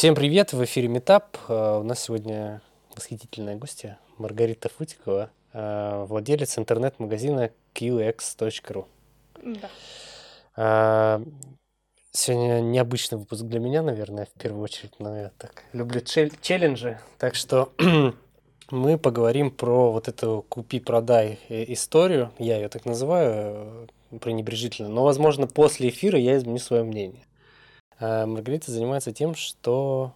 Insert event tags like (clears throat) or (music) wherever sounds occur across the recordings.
Всем привет, в эфире Метап. Э, у нас сегодня восхитительная гостья Маргарита Футикова, э, владелец интернет-магазина qx.ru. Да. Э, сегодня необычный выпуск для меня, наверное, в первую очередь, но я так люблю челленджи, так что (clears throat) мы поговорим про вот эту купи-продай историю, я ее так называю, пренебрежительно, но, возможно, после эфира я изменю свое мнение. А Маргарита занимается тем, что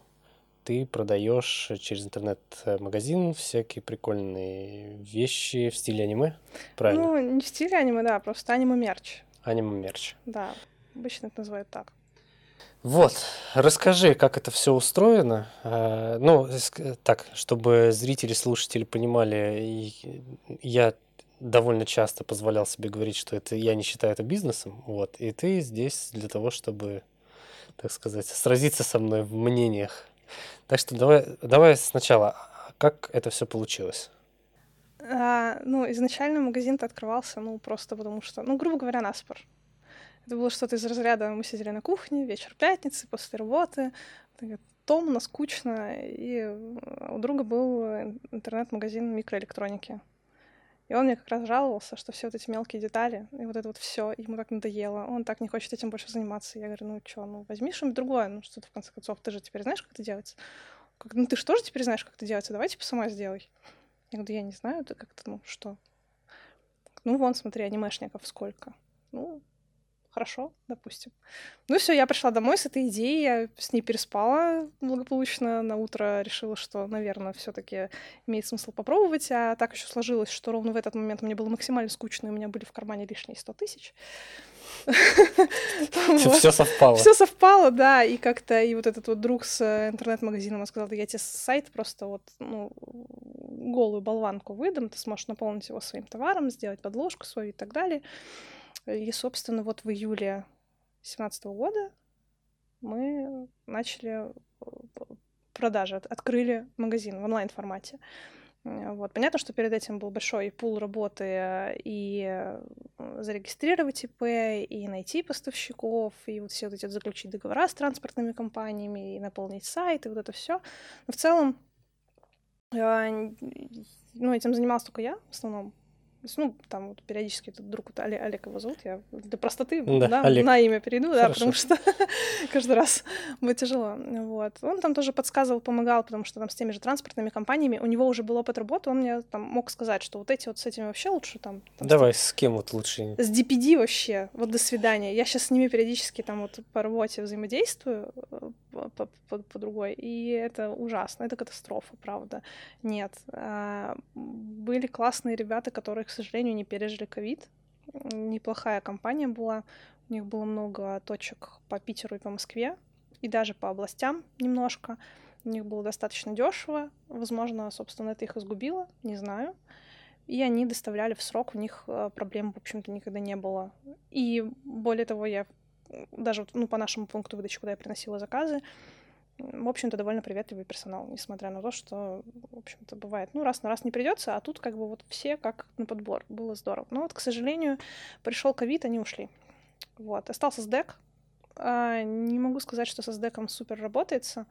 ты продаешь через интернет-магазин всякие прикольные вещи в стиле аниме, правильно? Ну, не в стиле аниме, да, просто аниме-мерч. Аниме-мерч. Да, обычно это называют так. Вот, расскажи, как это все устроено. А, ну, так, чтобы зрители, слушатели понимали, я довольно часто позволял себе говорить, что это я не считаю это бизнесом, вот, и ты здесь для того, чтобы так сказать, сразиться со мной в мнениях. Так что давай, давай сначала, как это все получилось? А, ну, изначально магазин-то открывался, ну, просто потому что, ну, грубо говоря, наспор. Это было что-то из разряда, мы сидели на кухне, вечер пятницы, после работы, томно, скучно, и у друга был интернет-магазин микроэлектроники. И он мне как раз жаловался, что все вот эти мелкие детали, и вот это вот все ему так надоело, он так не хочет этим больше заниматься. Я говорю, ну что, ну возьми что-нибудь другое, ну что-то в конце концов, ты же теперь знаешь, как это делается. Как, ну ты же тоже теперь знаешь, как это делается, давай типа сама сделай. Я говорю, я не знаю, это как-то, ну что. Ну вон, смотри, анимешников сколько. Ну, хорошо, допустим. Ну все, я пришла домой с этой идеей, я с ней переспала благополучно. На утро решила, что, наверное, все-таки имеет смысл попробовать. А так еще сложилось, что ровно в этот момент мне было максимально скучно, и у меня были в кармане лишние 100 тысяч. (laughs) Все совпало. Все совпало, да. И как-то и вот этот вот друг с э, интернет-магазином сказал, я тебе сайт просто вот, ну, голую болванку выдам, ты сможешь наполнить его своим товаром, сделать подложку свою и так далее. И, собственно, вот в июле 2017 года мы начали э, продажи, открыли магазин в онлайн-формате. Вот. Понятно, что перед этим был большой пул работы э, и э, зарегистрировать ИП, и найти поставщиков, и вот все вот эти заключить договора с транспортными компаниями, и наполнить сайт, и вот это все. Но в целом, ну, этим занималась только я в основном ну, там вот периодически этот друг, вот Олег, Олег его зовут, я для простоты да, да, Олег. на имя перейду, Хорошо. да, потому что (laughs) каждый раз будет тяжело. Вот. Он там тоже подсказывал, помогал, потому что там с теми же транспортными компаниями, у него уже был опыт работы, он мне там мог сказать, что вот эти вот с этими вообще лучше там... там Давай, с, с кем вот лучше? С DPD вообще, вот до свидания. Я сейчас с ними периодически там вот по работе взаимодействую, э, по, по, по другой, и это ужасно, это катастрофа, правда. Нет. А, были классные ребята, которые, к сожалению, не пережили ковид. Неплохая компания была, у них было много точек по Питеру и по Москве, и даже по областям немножко. У них было достаточно дешево, возможно, собственно, это их изгубило, не знаю. И они доставляли в срок, у них э, проблем, в общем-то, никогда не было. И более того, я даже ну, по нашему пункту выдачи, куда я приносила заказы, в общем-то, довольно приветливый персонал, несмотря на то, что, в общем-то, бывает, ну, раз на раз не придется, а тут как бы вот все как на подбор, было здорово. Но вот, к сожалению, пришел ковид, они ушли. Вот, остался SDEC. А, не могу сказать, что со SDEC супер работается,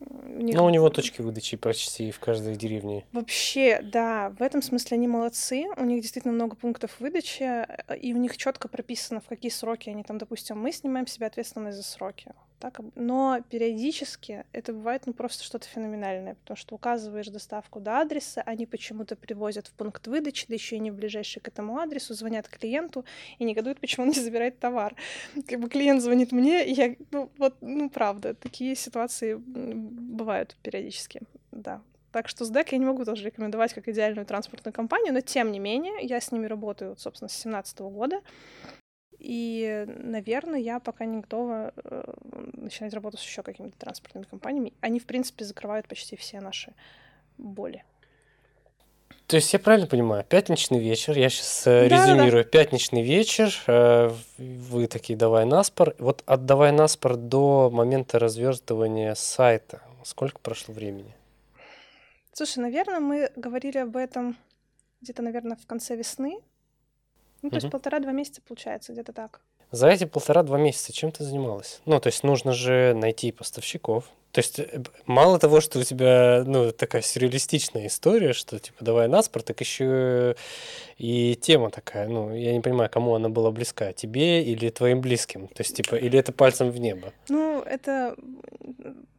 них... Ну, у него точки выдачи почти в каждой деревне. Вообще, да, в этом смысле они молодцы. У них действительно много пунктов выдачи, и у них четко прописано, в какие сроки они там, допустим, мы снимаем себе ответственность за сроки. Так, но периодически это бывает ну просто что-то феноменальное, потому что указываешь доставку до адреса, они почему-то привозят в пункт выдачи, да еще и не ближайший к этому адресу, звонят клиенту и негодуют, почему он не забирает товар. Как бы клиент звонит мне, и я, ну вот, ну правда, такие ситуации бывают периодически, да. Так что с ДЭК я не могу тоже рекомендовать как идеальную транспортную компанию, но тем не менее я с ними работаю, собственно, с 2017 года. И, наверное, я пока не готова э, начинать работать с еще какими-то транспортными компаниями. Они, в принципе, закрывают почти все наши боли. То есть я правильно понимаю, пятничный вечер, я сейчас э, да, резюмирую, да, да. пятничный вечер, э, вы такие давай наспор, вот от давай наспор до момента развертывания сайта, сколько прошло времени? Слушай, наверное, мы говорили об этом где-то, наверное, в конце весны, ну, то есть полтора-два месяца получается, где-то так. За эти полтора-два месяца чем ты занималась? Ну, то есть нужно же найти поставщиков, То есть э, мало того, что у тебя ну, такая сюрреалистичная история, что типа давай наспор, так еще и тема такая. Ну, я не понимаю, кому она была близка, тебе или твоим близким? То есть, типа, или это пальцем в небо? Ну, это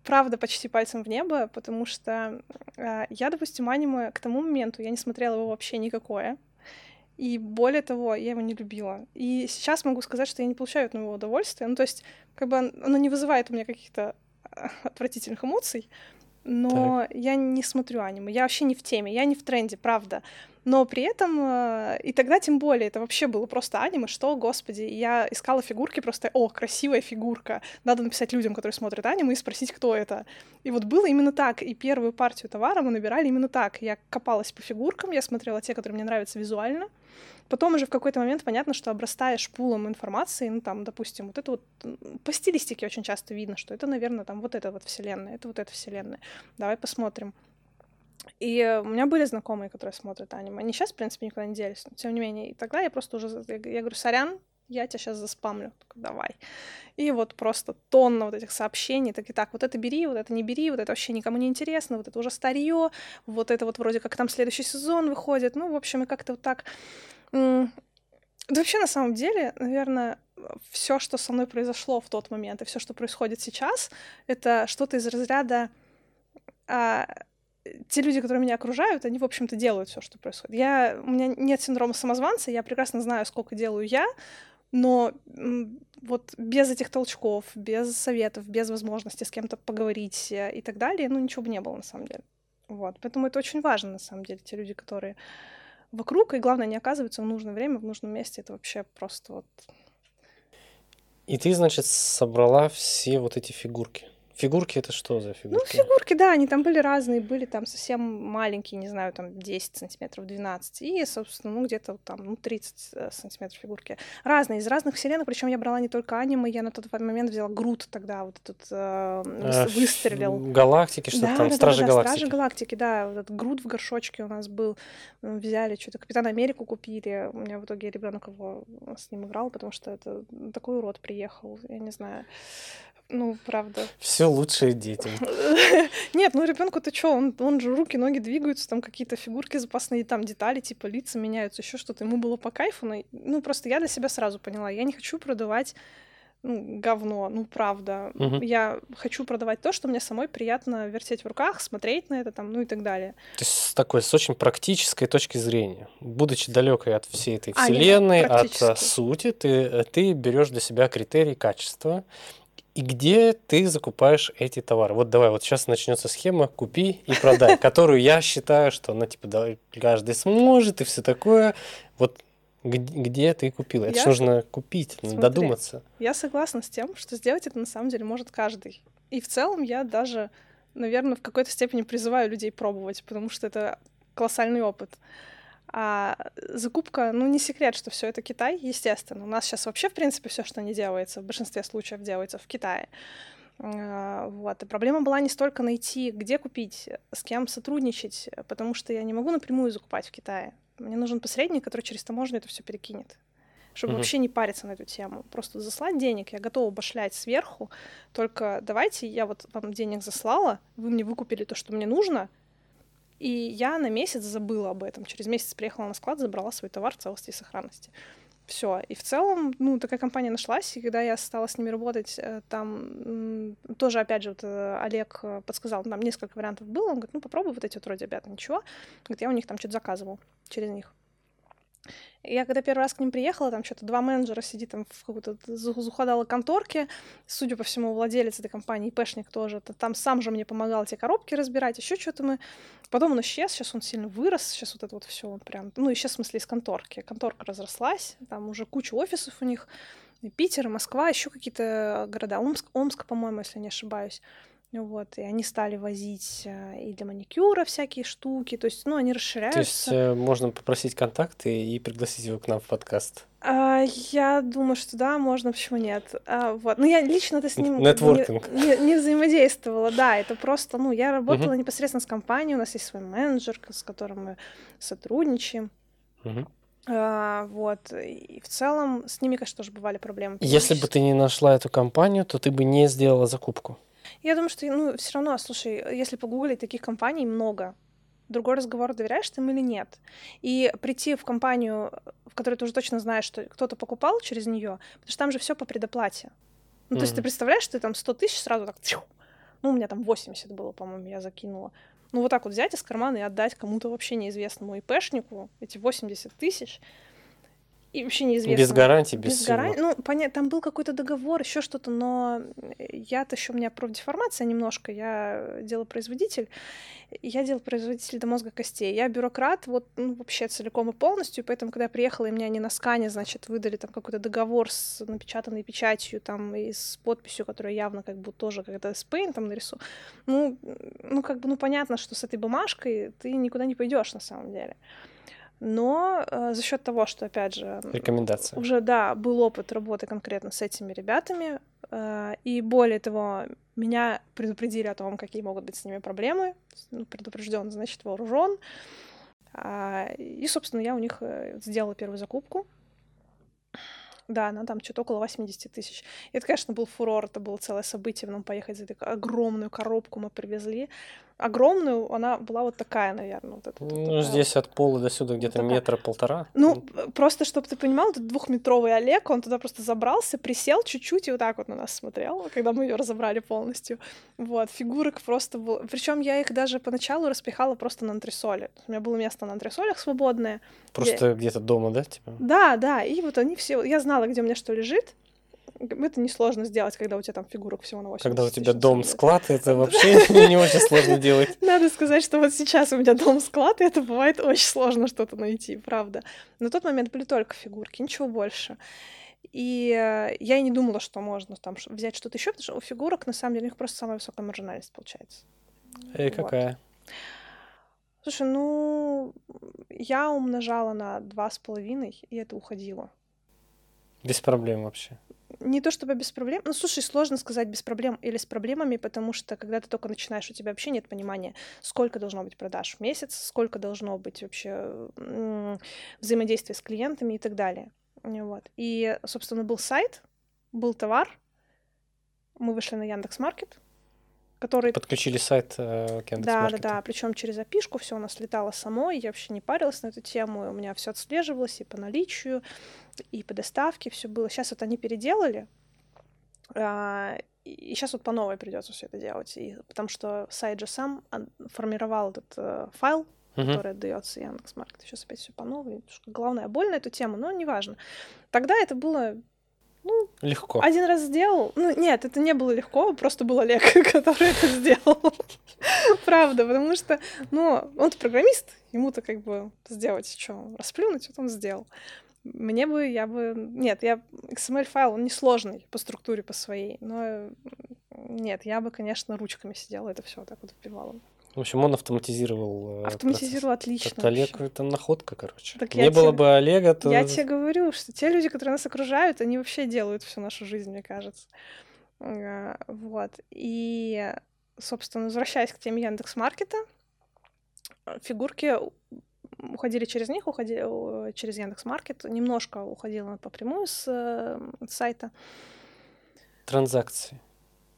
правда почти пальцем в небо, потому что э, я, допустим, аниме к тому моменту я не смотрела его вообще никакое. И более того, я его не любила. И сейчас могу сказать, что я не получаю от него удовольствия. Ну, то есть, как бы оно не вызывает у меня каких-то отвратительных эмоций, но так. я не смотрю аниме, я вообще не в теме, я не в тренде, правда. Но при этом, э, и тогда тем более, это вообще было просто аниме, что, господи, я искала фигурки просто, о, красивая фигурка, надо написать людям, которые смотрят аниме, и спросить, кто это. И вот было именно так, и первую партию товара мы набирали именно так. Я копалась по фигуркам, я смотрела те, которые мне нравятся визуально, Потом уже в какой-то момент понятно, что обрастаешь пулом информации, ну там, допустим, вот это вот по стилистике очень часто видно, что это, наверное, там вот эта вот вселенная, это вот эта вселенная. Давай посмотрим. И у меня были знакомые, которые смотрят аниме. Они сейчас, в принципе, никуда не делись. Но, тем не менее, и тогда я просто уже... Я, говорю, сорян, я тебя сейчас заспамлю. Так, давай. И вот просто тонна вот этих сообщений, так и так, вот это бери, вот это не бери, вот это вообще никому не интересно, вот это уже старье, вот это вот вроде как там следующий сезон выходит. Ну, в общем, и как-то вот так да вообще, на самом деле, наверное, все, что со мной произошло в тот момент, и все, что происходит сейчас, это что-то из разряда а, те люди, которые меня окружают, они, в общем-то, делают все, что происходит. Я, у меня нет синдрома самозванца, я прекрасно знаю, сколько делаю я, но вот без этих толчков, без советов, без возможности с кем-то поговорить э, и так далее, ну, ничего бы не было, на самом деле. Вот. Поэтому это очень важно, на самом деле, те люди, которые вокруг, и главное, не оказываются в нужное время, в нужном месте. Это вообще просто вот... И ты, значит, собрала все вот эти фигурки. Фигурки это что за фигурки? Ну, фигурки, да, они там были разные, были там совсем маленькие, не знаю, там 10 сантиметров, 12, и, собственно, ну, где-то там, ну, 30 э, сантиметров фигурки. Разные, из разных вселенных, причем я брала не только аниме, я на тот момент взяла Грут тогда, вот этот э, а, выстрелил. Галактики, что да, там, да, Стражи да, Галактики. Стражи Галактики, да, вот этот Грут в горшочке у нас был, взяли, что-то Капитан Америку купили, у меня в итоге ребенок его с ним играл, потому что это такой урод приехал, я не знаю. Ну, правда. Все лучшее детям. (laughs) Нет, ну ребенку ты что, он, он же руки, ноги двигаются, там какие-то фигурки запасные, там детали, типа лица меняются, еще что-то. Ему было по кайфу. Но... Ну, просто я для себя сразу поняла, я не хочу продавать ну, говно, ну, правда. Угу. Я хочу продавать то, что мне самой приятно вертеть в руках, смотреть на это, там, ну и так далее. То есть с такой, с очень практической точки зрения, будучи далекой от всей этой вселенной, а, нет, от сути, ты, ты берешь для себя критерий качества и где ты закупаешь эти товары. Вот давай, вот сейчас начнется схема «купи и продай», (laughs) которую я считаю, что она типа да, каждый сможет и все такое. Вот где ты купила? Это я... нужно купить, Смотри, додуматься. Я согласна с тем, что сделать это на самом деле может каждый. И в целом я даже, наверное, в какой-то степени призываю людей пробовать, потому что это колоссальный опыт. А закупка, ну, не секрет, что все это Китай, естественно. У нас сейчас вообще, в принципе, все, что не делается, в большинстве случаев делается в Китае. А, вот. И проблема была не столько найти, где купить, с кем сотрудничать, потому что я не могу напрямую закупать в Китае. Мне нужен посредник, который через таможню это все перекинет чтобы mm-hmm. вообще не париться на эту тему. Просто заслать денег, я готова башлять сверху, только давайте я вот вам денег заслала, вы мне выкупили то, что мне нужно, и я на месяц забыла об этом. Через месяц приехала на склад, забрала свой товар в целости и сохранности. Все. И в целом, ну, такая компания нашлась, и когда я стала с ними работать, э, там тоже, опять же, вот э, Олег э, подсказал, там несколько вариантов было, он говорит, ну, попробуй вот эти вот вроде ребята, ничего. Говорит, я у них там что-то заказывал через них. Я когда первый раз к ним приехала, там что-то два менеджера сидит там в какой-то захудалой конторке, судя по всему, владелец этой компании, ИПшник тоже, -то, там сам же мне помогал эти коробки разбирать, еще что-то мы... Потом он исчез, сейчас он сильно вырос, сейчас вот это вот все он прям... Ну, исчез в смысле из конторки. Конторка разрослась, там уже куча офисов у них, и Питер, и Москва, еще какие-то города, Омск, Омск, по-моему, если не ошибаюсь. Вот, и они стали возить э, и для маникюра всякие штуки, то есть, ну, они расширяются. То есть э, можно попросить контакты и пригласить его к нам в подкаст? А, я думаю, что да, можно, почему нет. А, вот, ну я лично-то с ним Нетворкинг. Не, не, не взаимодействовала, да, это просто, ну, я работала uh-huh. непосредственно с компанией, у нас есть свой менеджер, с которым мы сотрудничаем. Uh-huh. А, вот. И в целом с ними, конечно, тоже бывали проблемы. Если бы ты не нашла эту компанию, то ты бы не сделала закупку. Я думаю, что, ну, все равно, слушай, если погуглить, таких компаний много. Другой разговор, доверяешь ты им или нет. И прийти в компанию, в которой ты уже точно знаешь, что кто-то покупал через нее, потому что там же все по предоплате. Ну, mm-hmm. то есть ты представляешь, ты там 100 тысяч сразу так... Ну, у меня там 80 было, по-моему, я закинула. Ну, вот так вот взять из кармана и отдать кому-то вообще неизвестному ИПшнику эти 80 тысяч — и вообще неизвестно. Без гарантии, без, без всего. Ну, понятно, там был какой-то договор, еще что-то, но я-то еще у меня профдеформация немножко, я делопроизводитель, я делопроизводитель до мозга костей, я бюрократ вот ну, вообще целиком и полностью, и поэтому, когда я приехала, и мне они на скане, значит, выдали там какой-то договор с напечатанной печатью там и с подписью, которая явно как бы тоже когда с там нарису, ну, ну, как бы, ну, понятно, что с этой бумажкой ты никуда не пойдешь на самом деле но э, за счет того, что, опять же, рекомендация. Уже, да, был опыт работы конкретно с этими ребятами, э, и более того, меня предупредили о том, какие могут быть с ними проблемы. Ну, предупрежден, значит, вооружен. Э, и, собственно, я у них э, сделала первую закупку. Да, она там что-то около 80 тысяч. Это, конечно, был фурор, это было целое событие, нам поехать за эту огромную коробку мы привезли огромную, она была вот такая, наверное. Вот эта, ну, такая здесь вот. от пола до сюда где-то такая. метра полтора. Ну, просто, чтобы ты понимал, этот двухметровый Олег, он туда просто забрался, присел чуть-чуть и вот так вот на нас смотрел, когда мы ее разобрали полностью. Вот, фигурок просто было... Причем я их даже поначалу распихала просто на антресоле. У меня было место на антресолях свободное. Просто я... где-то дома, да? Типа? Да, да, и вот они все... Я знала, где у меня что лежит, это несложно сделать, когда у тебя там фигурок всего на 80 Когда у тебя дом-склад, это (laughs) вообще (laughs) не очень сложно делать. (laughs) Надо сказать, что вот сейчас у меня дом-склад, и это бывает очень сложно что-то найти, правда. На тот момент были только фигурки, ничего больше. И э, я и не думала, что можно там взять что-то еще, потому что у фигурок, на самом деле, у них просто самая высокая маржинальность получается. И какая? Слушай, ну, я умножала на два с половиной, и это уходило. Без проблем вообще не то чтобы без проблем. Ну, слушай, сложно сказать без проблем или с проблемами, потому что когда ты только начинаешь, у тебя вообще нет понимания, сколько должно быть продаж в месяц, сколько должно быть вообще взаимодействия с клиентами и так далее. Вот. И, собственно, был сайт, был товар, мы вышли на Яндекс Маркет, который... Подключили сайт э, Да, да, да. Причем через опишку все у нас летало само, я вообще не парилась на эту тему, у меня все отслеживалось и по наличию, и по доставке все было. Сейчас вот они переделали, а, и сейчас вот по новой придется все это делать, и, потому что сайт же сам формировал этот э, файл, uh-huh. который отдается Яндекс.Маркет. Сейчас опять все по новой. Главное, боль на эту тему, но неважно. Тогда это было ну, легко. Один раз сделал. Ну, нет, это не было легко, просто был Олег, (laughs) который это сделал. (laughs) Правда, потому что, ну, он программист, ему-то как бы сделать что, расплюнуть, вот он сделал. Мне бы, я бы... Нет, я... XML-файл, он несложный по структуре, по своей, но нет, я бы, конечно, ручками сидела, это все так вот вбивала. В общем, он автоматизировал. Э, автоматизировал процесс. отлично. Это Олег это находка, короче. Так Не было тебе, бы Олега, то. Я тебе говорю, что те люди, которые нас окружают, они вообще делают всю нашу жизнь, мне кажется. Вот. И, собственно, возвращаясь к теме Яндекс Маркета, фигурки уходили через них, уходили через Яндекс Маркет, немножко уходила напрямую с, э, с сайта. Транзакции.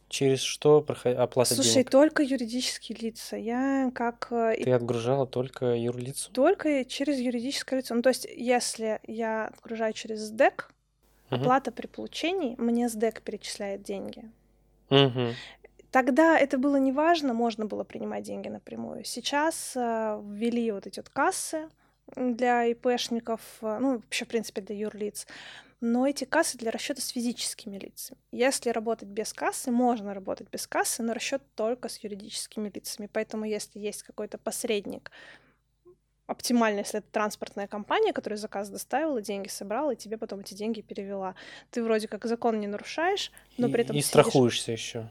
Через что оплата Слушай, денег? только юридические лица. Я как... Э, Ты отгружала только юрлицу? Только через юридическое лицо. Ну, то есть, если я отгружаю через СДЭК, угу. оплата при получении, мне СДЭК перечисляет деньги. Угу. Тогда это было неважно, можно было принимать деньги напрямую. Сейчас э, ввели вот эти вот кассы для ИПшников, э, ну, вообще, в принципе, для юрлиц но эти кассы для расчета с физическими лицами. Если работать без кассы, можно работать без кассы, но расчет только с юридическими лицами. Поэтому если есть какой-то посредник, оптимально, если это транспортная компания, которая заказ доставила, деньги собрала, и тебе потом эти деньги перевела. Ты вроде как закон не нарушаешь, но при этом... И, и страхуешься еще.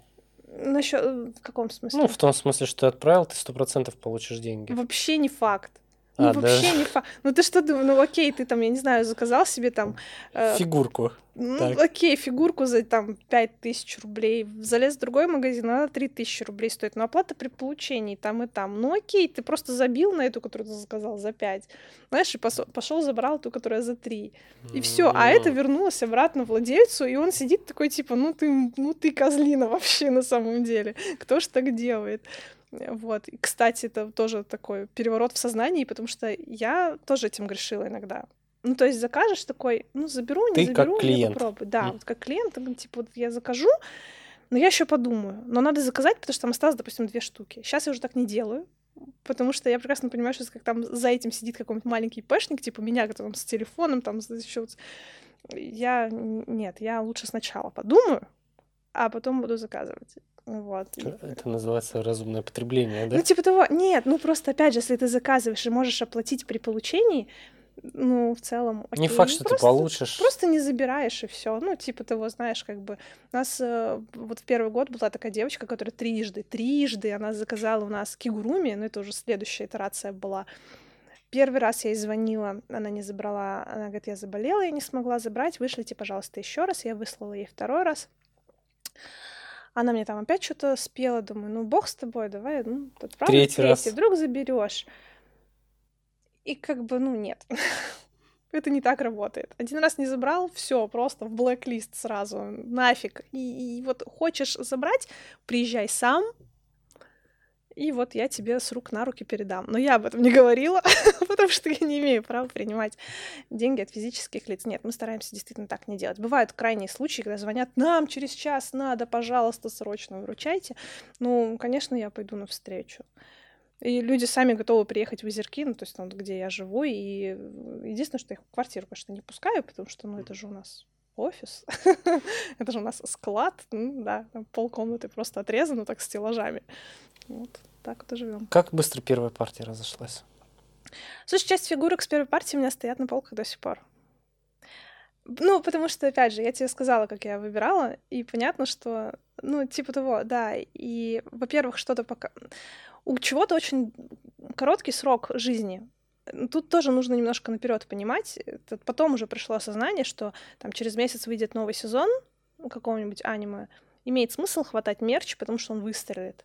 Насчет в каком смысле? Ну, в том смысле, что ты отправил, ты сто процентов получишь деньги. Вообще не факт. Ну, А, вообще даже не факт. Ну, ты что думаешь? Ну, окей, ты там, я не знаю, заказал себе там... э, фигурку. ну, Так. окей, фигурку за там 5000 рублей. Залез в другой магазин, она 3000 рублей стоит. Но оплата при получении там и там. Ну, окей, ты просто забил на эту, которую ты заказал, за 5. Знаешь, и пошел забрал ту, которая за 3. И все. А это вернулось обратно владельцу, и он сидит такой, типа, ну ты, ну ты козлина вообще на самом деле. Кто ж так делает? Вот. И, кстати, это тоже такой переворот в сознании, потому что я тоже этим грешила иногда. Ну, то есть закажешь такой, ну, заберу, не Ты как заберу, не клиент. попробую. Да, М. вот как клиент, типа, вот я закажу, но я еще подумаю. Но надо заказать, потому что там осталось, допустим, две штуки. Сейчас я уже так не делаю, потому что я прекрасно понимаю, что как там за этим сидит какой-нибудь маленький пэшник, типа меня, который там с телефоном, там еще вот- я нет, я лучше сначала подумаю, а потом буду заказывать. Вот. И- Это называется разумное потребление, да? Ну, типа того, нет, ну просто опять же, если ты заказываешь и можешь оплатить при получении, ну, в целом, Не окей. факт, что ты Просто- получишь. Просто не забираешь и все. Ну, типа того, знаешь, как бы у нас э, вот в первый год была такая девочка, которая трижды, трижды она заказала у нас кигуруми, но это уже следующая итерация была. Первый раз я ей звонила, она не забрала, она говорит, я заболела, я не смогла забрать, вышлите, пожалуйста, еще раз. Я выслала ей второй раз. Она мне там опять что-то спела, думаю, ну бог с тобой, давай, ну, отправлю Третий раз. третий, вдруг заберешь. И как бы, ну, нет. (laughs) Это не так работает. Один раз не забрал, все, просто в блэк-лист сразу, нафиг. И, и вот хочешь забрать, приезжай сам, и вот я тебе с рук на руки передам. Но я об этом не говорила, (laughs) потому что я не имею права принимать деньги от физических лиц. Нет, мы стараемся действительно так не делать. Бывают крайние случаи, когда звонят, нам через час надо, пожалуйста, срочно выручайте. Ну, конечно, я пойду навстречу. И люди сами готовы приехать в Озерки, ну, то есть там, где я живу, и единственное, что я их в квартиру, конечно, не пускаю, потому что, ну, это же у нас офис, (laughs) это же у нас склад, ну, да, там полкомнаты просто отрезано так стеллажами. Вот, так вот и живем. Как быстро первая партия разошлась? Слушай, часть фигурок с первой партии у меня стоят на полках до сих пор. Ну, потому что, опять же, я тебе сказала, как я выбирала, и понятно, что, ну, типа того, да, и, во-первых, что-то пока... У чего-то очень короткий срок жизни. Тут тоже нужно немножко наперед понимать. Это потом уже пришло осознание, что там через месяц выйдет новый сезон какого-нибудь аниме, имеет смысл хватать мерч, потому что он выстрелит.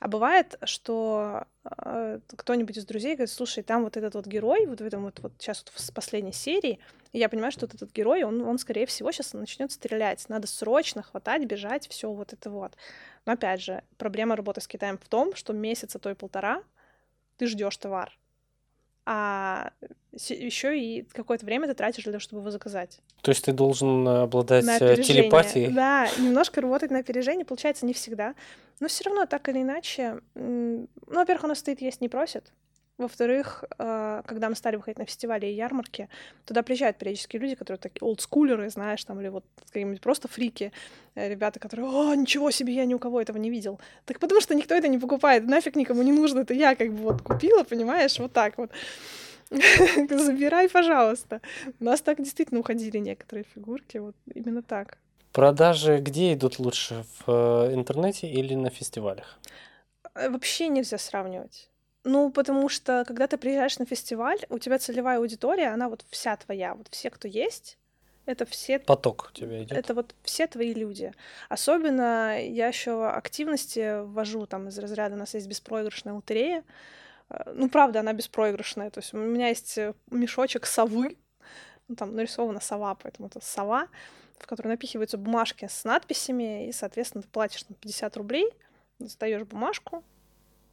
А бывает, что э, кто-нибудь из друзей говорит, слушай, там вот этот вот герой, вот в этом вот, вот сейчас вот в последней серии, и я понимаю, что вот этот герой, он, он скорее всего сейчас начнет стрелять. Надо срочно хватать, бежать, все вот это вот. Но опять же, проблема работы с Китаем в том, что месяц, а то и полтора ты ждешь товар. А еще и какое-то время ты тратишь для того, чтобы его заказать. То есть ты должен обладать э, телепатией? Да, немножко работать на опережение, получается не всегда. Но все равно, так или иначе, ну, во-первых, у нас стоит есть не просит. Во-вторых, э, когда мы стали выходить на фестивали и ярмарки, туда приезжают периодически люди, которые такие олдскулеры, знаешь, там, или вот какие-нибудь просто фрики, э, ребята, которые, о, ничего себе, я ни у кого этого не видел. Так потому что никто это не покупает, нафиг никому не нужно, это я как бы вот купила, понимаешь, вот так вот. (laughs) Забирай, пожалуйста. У нас так действительно уходили некоторые фигурки, вот именно так. Продажи где идут лучше? В э, интернете или на фестивалях? Э, Вообще нельзя сравнивать. Ну, потому что, когда ты приезжаешь на фестиваль, у тебя целевая аудитория, она вот вся твоя. Вот все, кто есть, это все Поток у тебя идет. это вот все твои люди. Особенно я еще активности ввожу там из разряда, у нас есть беспроигрышная лотерея. Э, Ну, правда, она беспроигрышная. То есть у меня есть э, мешочек совы, ну, там нарисована сова, поэтому это сова, в которой напихиваются бумажки с надписями, и, соответственно, ты платишь там 50 рублей, достаешь бумажку,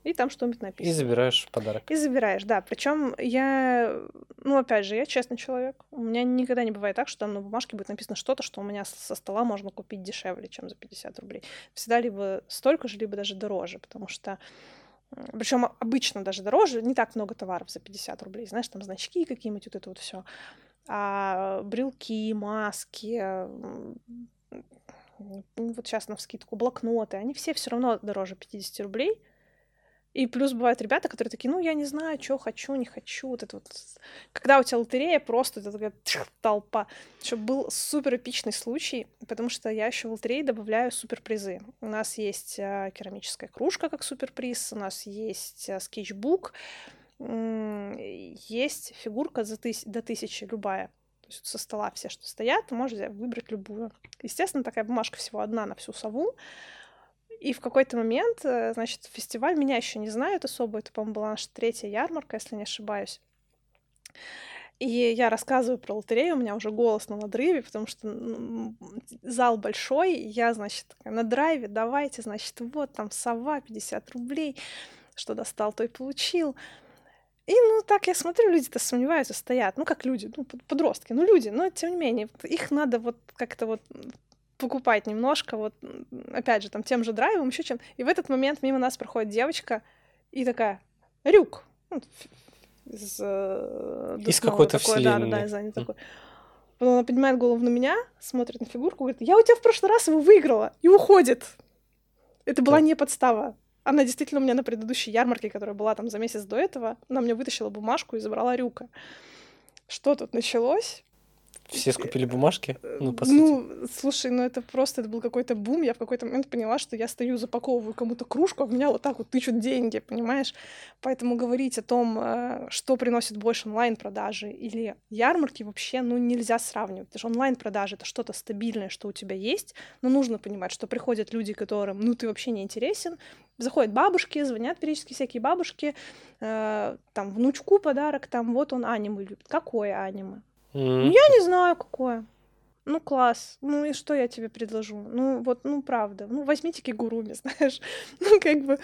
и там что-нибудь И написано. забираешь подарок. И забираешь, да. Причем я, ну, опять же, я честный человек. У меня никогда не бывает так, что там на бумажке будет написано что-то, что у меня со стола можно купить дешевле, чем за 50 рублей. Всегда либо столько же, либо даже дороже, потому что причем обычно даже дороже, не так много товаров за 50 рублей. Знаешь, там значки какие-нибудь, вот это вот все. А брелки, маски, вот сейчас на вскидку блокноты, они все все равно дороже 50 рублей. И плюс бывают ребята, которые такие, ну, я не знаю, что хочу, не хочу. Вот это вот. Когда у тебя лотерея, просто это такая тьф, толпа. Еще был супер эпичный случай, потому что я еще в лотерее добавляю суперпризы. У нас есть а, керамическая кружка как суперприз, у нас есть а, скетчбук, есть фигурка за тыс... до тысячи, любая. То есть со стола все, что стоят, можешь выбрать любую. Естественно, такая бумажка всего одна на всю сову. И в какой-то момент, э, значит, фестиваль, меня еще не знают особо, это, по-моему, была наша третья ярмарка, если не ошибаюсь. И я рассказываю про лотерею, у меня уже голос на надрыве, потому что зал большой, я, значит, на драйве, давайте, значит, вот там сова, 50 рублей, что достал, то и получил. И, ну, так я смотрю, люди-то сомневаются, стоят. Ну, как люди, ну, подростки, ну, люди, но тем не менее, их надо вот как-то вот покупать немножко, вот, опять же, там, тем же драйвом, еще чем. И в этот момент мимо нас проходит девочка и такая, Рюк, ну, из, э, из какой-то такой, вселенной. Да, да, да, из такой. Потом она поднимает голову на меня, смотрит на фигурку, говорит, я у тебя в прошлый раз его выиграла, и уходит. Это была не подстава. Она действительно у меня на предыдущей ярмарке, которая была там за месяц до этого, она мне вытащила бумажку и забрала рюка. Что тут началось? Все скупили бумажки? Ну, по сути. Ну, слушай, ну это просто, это был какой-то бум. Я в какой-то момент поняла, что я стою, запаковываю кому-то кружку, а в меня вот так вот тычут деньги, понимаешь? Поэтому говорить о том, э, что приносит больше онлайн-продажи или ярмарки вообще, ну, нельзя сравнивать. Потому что онлайн-продажи — это что-то стабильное, что у тебя есть, но нужно понимать, что приходят люди, которым, ну, ты вообще не интересен, заходят бабушки, звонят периодически всякие бабушки, э, там, внучку подарок, там, вот он аниме любит. Какое аниме? Mm. Я не знаю, какое. Ну, класс. Ну, и что я тебе предложу? Ну, вот, ну, правда. Ну, возьмите кигуруми, (laughs) знаешь. Ну, как бы...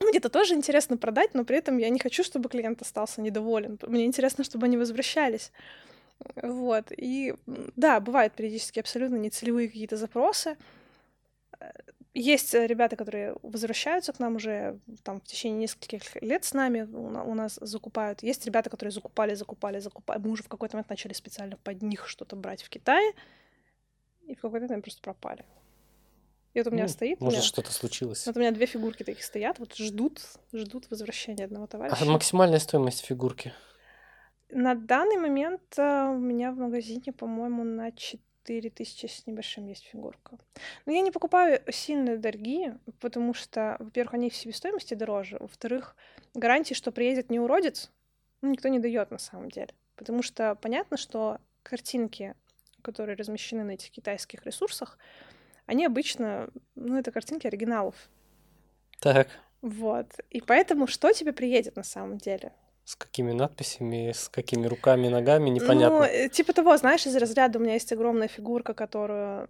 Ну, где-то тоже интересно продать, но при этом я не хочу, чтобы клиент остался недоволен. Мне интересно, чтобы они возвращались. Вот. И да, бывают периодически абсолютно нецелевые какие-то запросы. Есть э, ребята, которые возвращаются к нам уже там в течение нескольких лет с нами, у нас закупают. Есть ребята, которые закупали, закупали, закупали. Мы уже в какой-то момент начали специально под них что-то брать в Китае, и в какой-то момент просто пропали. И вот у меня ну, стоит... Может, меня, что-то случилось. Вот у меня две фигурки таких стоят, вот ждут, ждут возвращения одного а товарища. А максимальная стоимость фигурки? На данный момент uh, у меня в магазине, по-моему, на 4 4000 с небольшим есть фигурка. Но я не покупаю сильно дорогие, потому что, во-первых, они в себестоимости дороже, во-вторых, гарантии, что приедет не уродец, ну, никто не дает на самом деле. Потому что понятно, что картинки, которые размещены на этих китайских ресурсах, они обычно, ну, это картинки оригиналов. Так. Вот. И поэтому что тебе приедет на самом деле? С какими надписями, с какими руками, ногами, непонятно. Ну, э, типа того, знаешь, из разряда у меня есть огромная фигурка, которую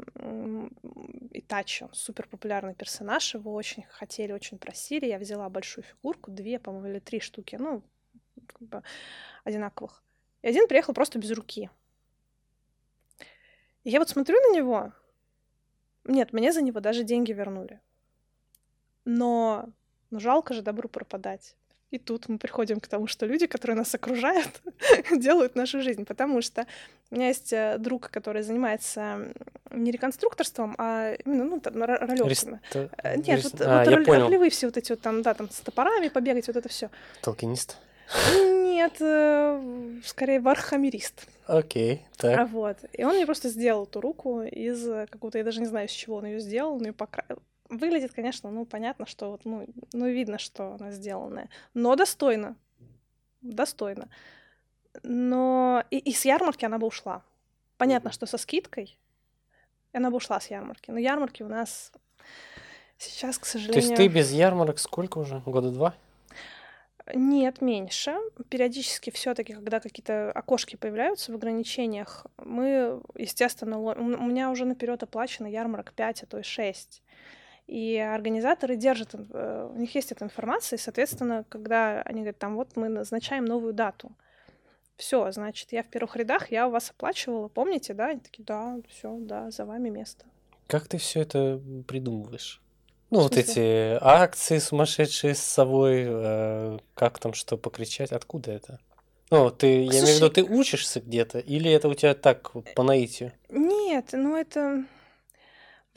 Итачи, супер популярный персонаж, его очень хотели, очень просили. Я взяла большую фигурку, две, по-моему, или три штуки, ну, как бы одинаковых. И один приехал просто без руки. И я вот смотрю на него. Нет, мне за него даже деньги вернули. Но, ну, жалко же добру пропадать. И тут мы приходим к тому, что люди, которые нас окружают, (laughs) делают нашу жизнь. Потому что у меня есть э, друг, который занимается не реконструкторством, а именно, ну, там, ролевками. Рест... Э, нет, Рест... вот, а, вот роль... ролевые все вот эти вот там, да, там с топорами побегать, вот это все. Толкинист? Нет, э, скорее вархамерист. Окей, так. А вот. И он мне просто сделал эту руку из какого-то, я даже не знаю, с чего он ее сделал, он ее покрасил Выглядит, конечно, ну, понятно, что вот, ну, ну, видно, что она сделанная. Но достойно. Достойно. Но и, и с ярмарки она бы ушла. Понятно, что со скидкой она бы ушла с ярмарки. Но ярмарки у нас сейчас, к сожалению... То есть ты без ярмарок сколько уже? Года два? Нет, меньше. Периодически все-таки, когда какие-то окошки появляются в ограничениях, мы, естественно, у меня уже наперед оплачено ярмарок 5, а то и 6. И организаторы держат, э, у них есть эта информация, и, соответственно, когда они говорят, там вот мы назначаем новую дату, все, значит, я в первых рядах, я у вас оплачивала, помните, да? Они такие, да, все, да, за вами место. Как ты все это придумываешь? Ну, вот эти акции сумасшедшие с собой, э, как там что покричать, откуда это? Ну, ты, Слушай, я имею в виду, ты учишься где-то, или это у тебя так по наитию? Нет, ну это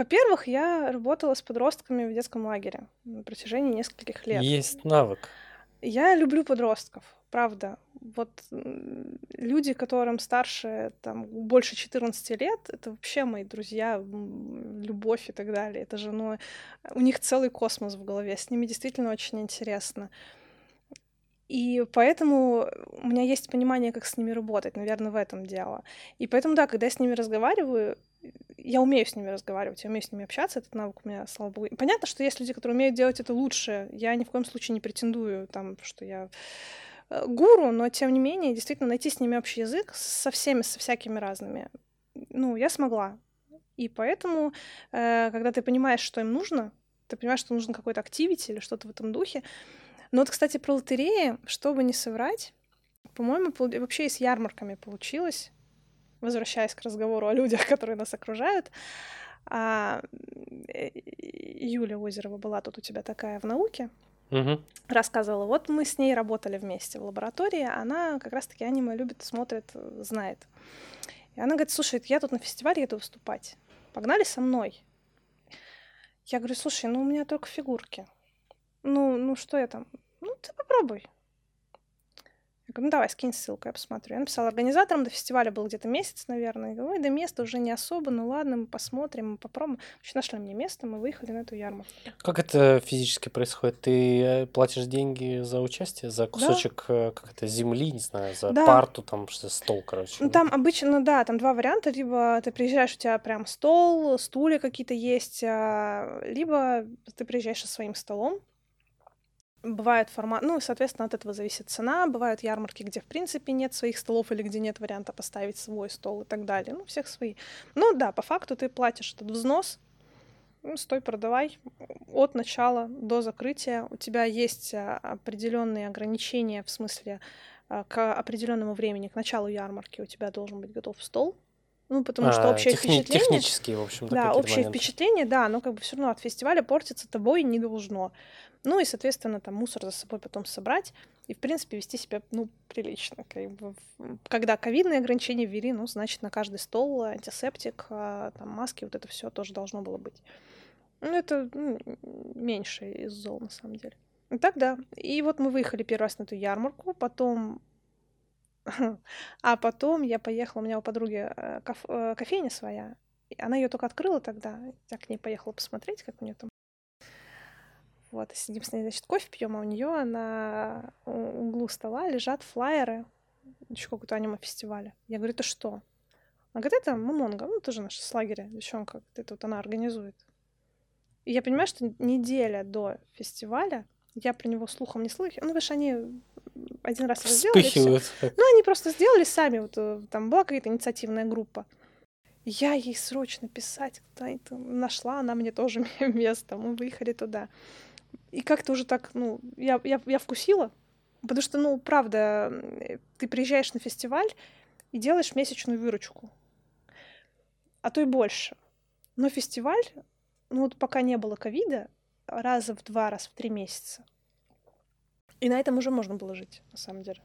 во-первых, я работала с подростками в детском лагере на протяжении нескольких лет. Есть навык. Я люблю подростков, правда. Вот люди, которым старше, там, больше 14 лет, это вообще мои друзья, любовь и так далее. Это же, ну, у них целый космос в голове, с ними действительно очень интересно. И поэтому у меня есть понимание, как с ними работать, наверное, в этом дело. И поэтому, да, когда я с ними разговариваю, я умею с ними разговаривать, я умею с ними общаться, этот навык у меня, слава богу. Понятно, что есть люди, которые умеют делать это лучше. Я ни в коем случае не претендую, там, что я э, гуру, но тем не менее, действительно, найти с ними общий язык со всеми, со всякими разными. Ну, я смогла. И поэтому, э, когда ты понимаешь, что им нужно, ты понимаешь, что нужен какой-то активити или что-то в этом духе, но вот, кстати, про лотереи, чтобы не соврать, по-моему, вообще и с ярмарками получилось, возвращаясь к разговору о людях, (laughs) которые нас окружают. А, э, Юля Озерова была тут у тебя такая в науке, Угу. рассказывала, вот мы с ней работали вместе в лаборатории, она как раз-таки аниме любит, смотрит, знает. И она говорит, слушай, я тут на фестивале еду выступать, погнали со мной. Я говорю, слушай, ну у меня только фигурки. Ну, ну что я там? Ну, ты попробуй. Я говорю, ну давай, скинь ссылку, я посмотрю. Я написала организаторам, до фестиваля был где-то месяц, наверное. Я говорю, ой, до места уже не особо, ну ладно, мы посмотрим, мы попробуем. Вообще нашли мне место, мы выехали на эту ярмарку. Как это физически происходит? Ты э, платишь деньги за участие, за кусочек э, как это, земли, не знаю, за Да. парту, там, что стол, короче. Ну, да? там обычно, да, там два варианта. Либо ты приезжаешь, у тебя прям стол, стулья какие-то есть, а, либо ты приезжаешь со своим столом. Бывает формат, ну, и, соответственно, от этого зависит цена. Бывают ярмарки, где, в принципе, нет своих столов или где нет варианта поставить свой стол и так далее. Ну, всех свои. Ну, да, по факту ты платишь этот взнос, ну, стой, продавай от начала до закрытия. У тебя есть а, определенные ограничения, в смысле, а, к определенному времени, к началу ярмарки у тебя должен быть готов стол. Ну, потому что А, общее техни- впечатление... Технические, в общем-то, Да, общее моменты. впечатление, да, но как бы все равно от фестиваля портиться тобой не должно. Ну и, соответственно, там мусор за собой потом собрать и, в принципе, вести себя, ну, прилично. Когда ковидные ограничения ввели, ну, значит, на каждый стол антисептик, а, там маски, вот это все тоже должно было быть. Ну, это ну, меньше из зол, на самом деле. Так, да. И вот мы выехали первый раз на эту ярмарку, потом... (laughs) А потом я поехала, у меня у подруги э, э, кофейня своя, она ее только открыла тогда. Я к ней поехала посмотреть, как у нее там. Вот, сидим с ней, значит, кофе пьем, а у нее на углу стола лежат флаеры еще какого-то аниме-фестиваля. Я говорю, это что? Она говорит, это Мамонга, ну, тоже наша с лагеря девчонка, это вот она организует. И я понимаю, что неделя до фестиваля я про него слухом не слыхала. Ну, что они один раз его сделали, Ну, они просто сделали сами, вот э, там была какая-то инициативная группа. Я ей срочно писать куда-то нашла, она мне тоже (laughs) место, мы выехали туда. И как-то уже так, ну, я, я, я вкусила, потому что, ну, правда, э, ты приезжаешь на фестиваль и делаешь месячную выручку, а то и больше. Но фестиваль, ну вот пока не было ковида, раза в два, раз в три месяца. И на этом уже можно было жить, на самом деле.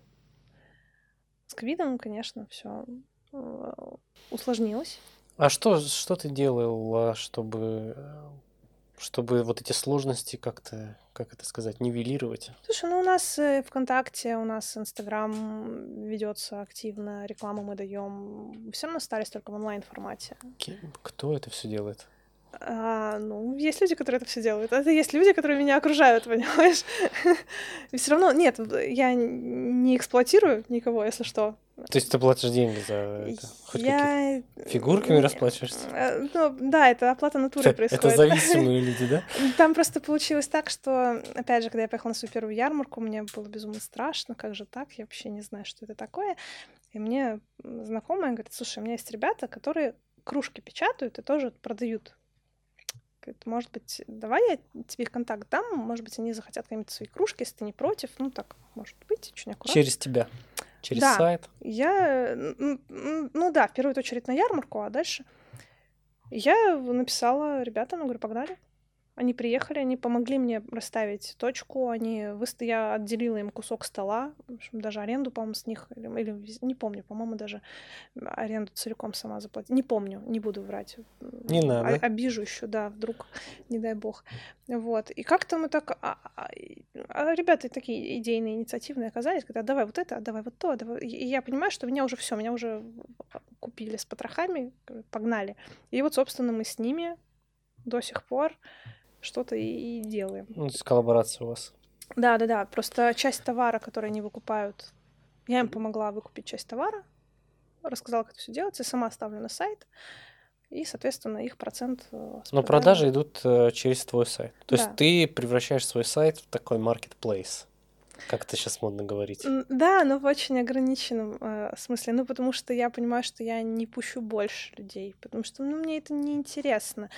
С ковидом, конечно, все усложнилось. А что, что ты делала, чтобы, э, чтобы вот эти сложности как-то, как это сказать, нивелировать? Слушай, ну у нас э, ВКонтакте, у нас Инстаграм ведется активно, рекламу мы даем. Все равно остались только в онлайн формате. Кто это все делает? А, ну, есть люди, которые это все делают. Это есть люди, которые меня окружают, (laughs) понимаешь? И все равно, нет, я не эксплуатирую никого, если что. То есть ты платишь деньги за это? Хоть? Я... Фигурками расплачиваешься? э, Ну, да, это оплата натурой Это происходит. зависимые (laughs) люди, да? Там просто получилось так, что, опять же, когда я поехала на свою первую ярмарку, мне было безумно страшно, как же так, я вообще не знаю, что это такое. И мне знакомая говорит, слушай, у меня есть ребята, которые кружки печатают и тоже продают. Говорит, может быть, давай я тебе их контакт дам, может быть, они захотят какие-нибудь свои кружки, если ты не против. Ну, так, может быть, очень аккуратно. Через тебя. Через Да. сайт. Я, ну да, в первую очередь на ярмарку, а дальше я написала ребятам, говорю, погнали. Они приехали, они помогли мне расставить точку, они выста... я отделила им кусок стола, в общем, даже аренду, по-моему, с них, или, или не помню, по-моему, даже аренду целиком сама заплатила. Не помню, не буду врать. Не надо. о- обижу еще, да, вдруг, (laughs) не дай бог. Вот. И как-то мы так... А, а- а ребята такие идейные, инициативные оказались, говорят, «А давай вот это, а давай вот то. а давай». И я понимаю, что меня уже все, меня уже купили с потрохами, погнали. И вот, собственно, мы с ними до сих пор что-то и, и делаем. Ну, то есть коллаборация у вас. Да, да, да. Просто часть товара, который они выкупают, я им помогла выкупить часть товара, рассказала, как это все делать, я сама ставлю на сайт, и, соответственно, их процент. э, Но продажи- продажи идут э, через твой сайт. То Да. есть ты превращаешь свой сайт в такой marketplace, как это сейчас модно говорить. Да, но в очень ограниченном э, смысле. Ну, потому что я понимаю, что я не пущу больше людей, потому что, ну, мне это не интересно.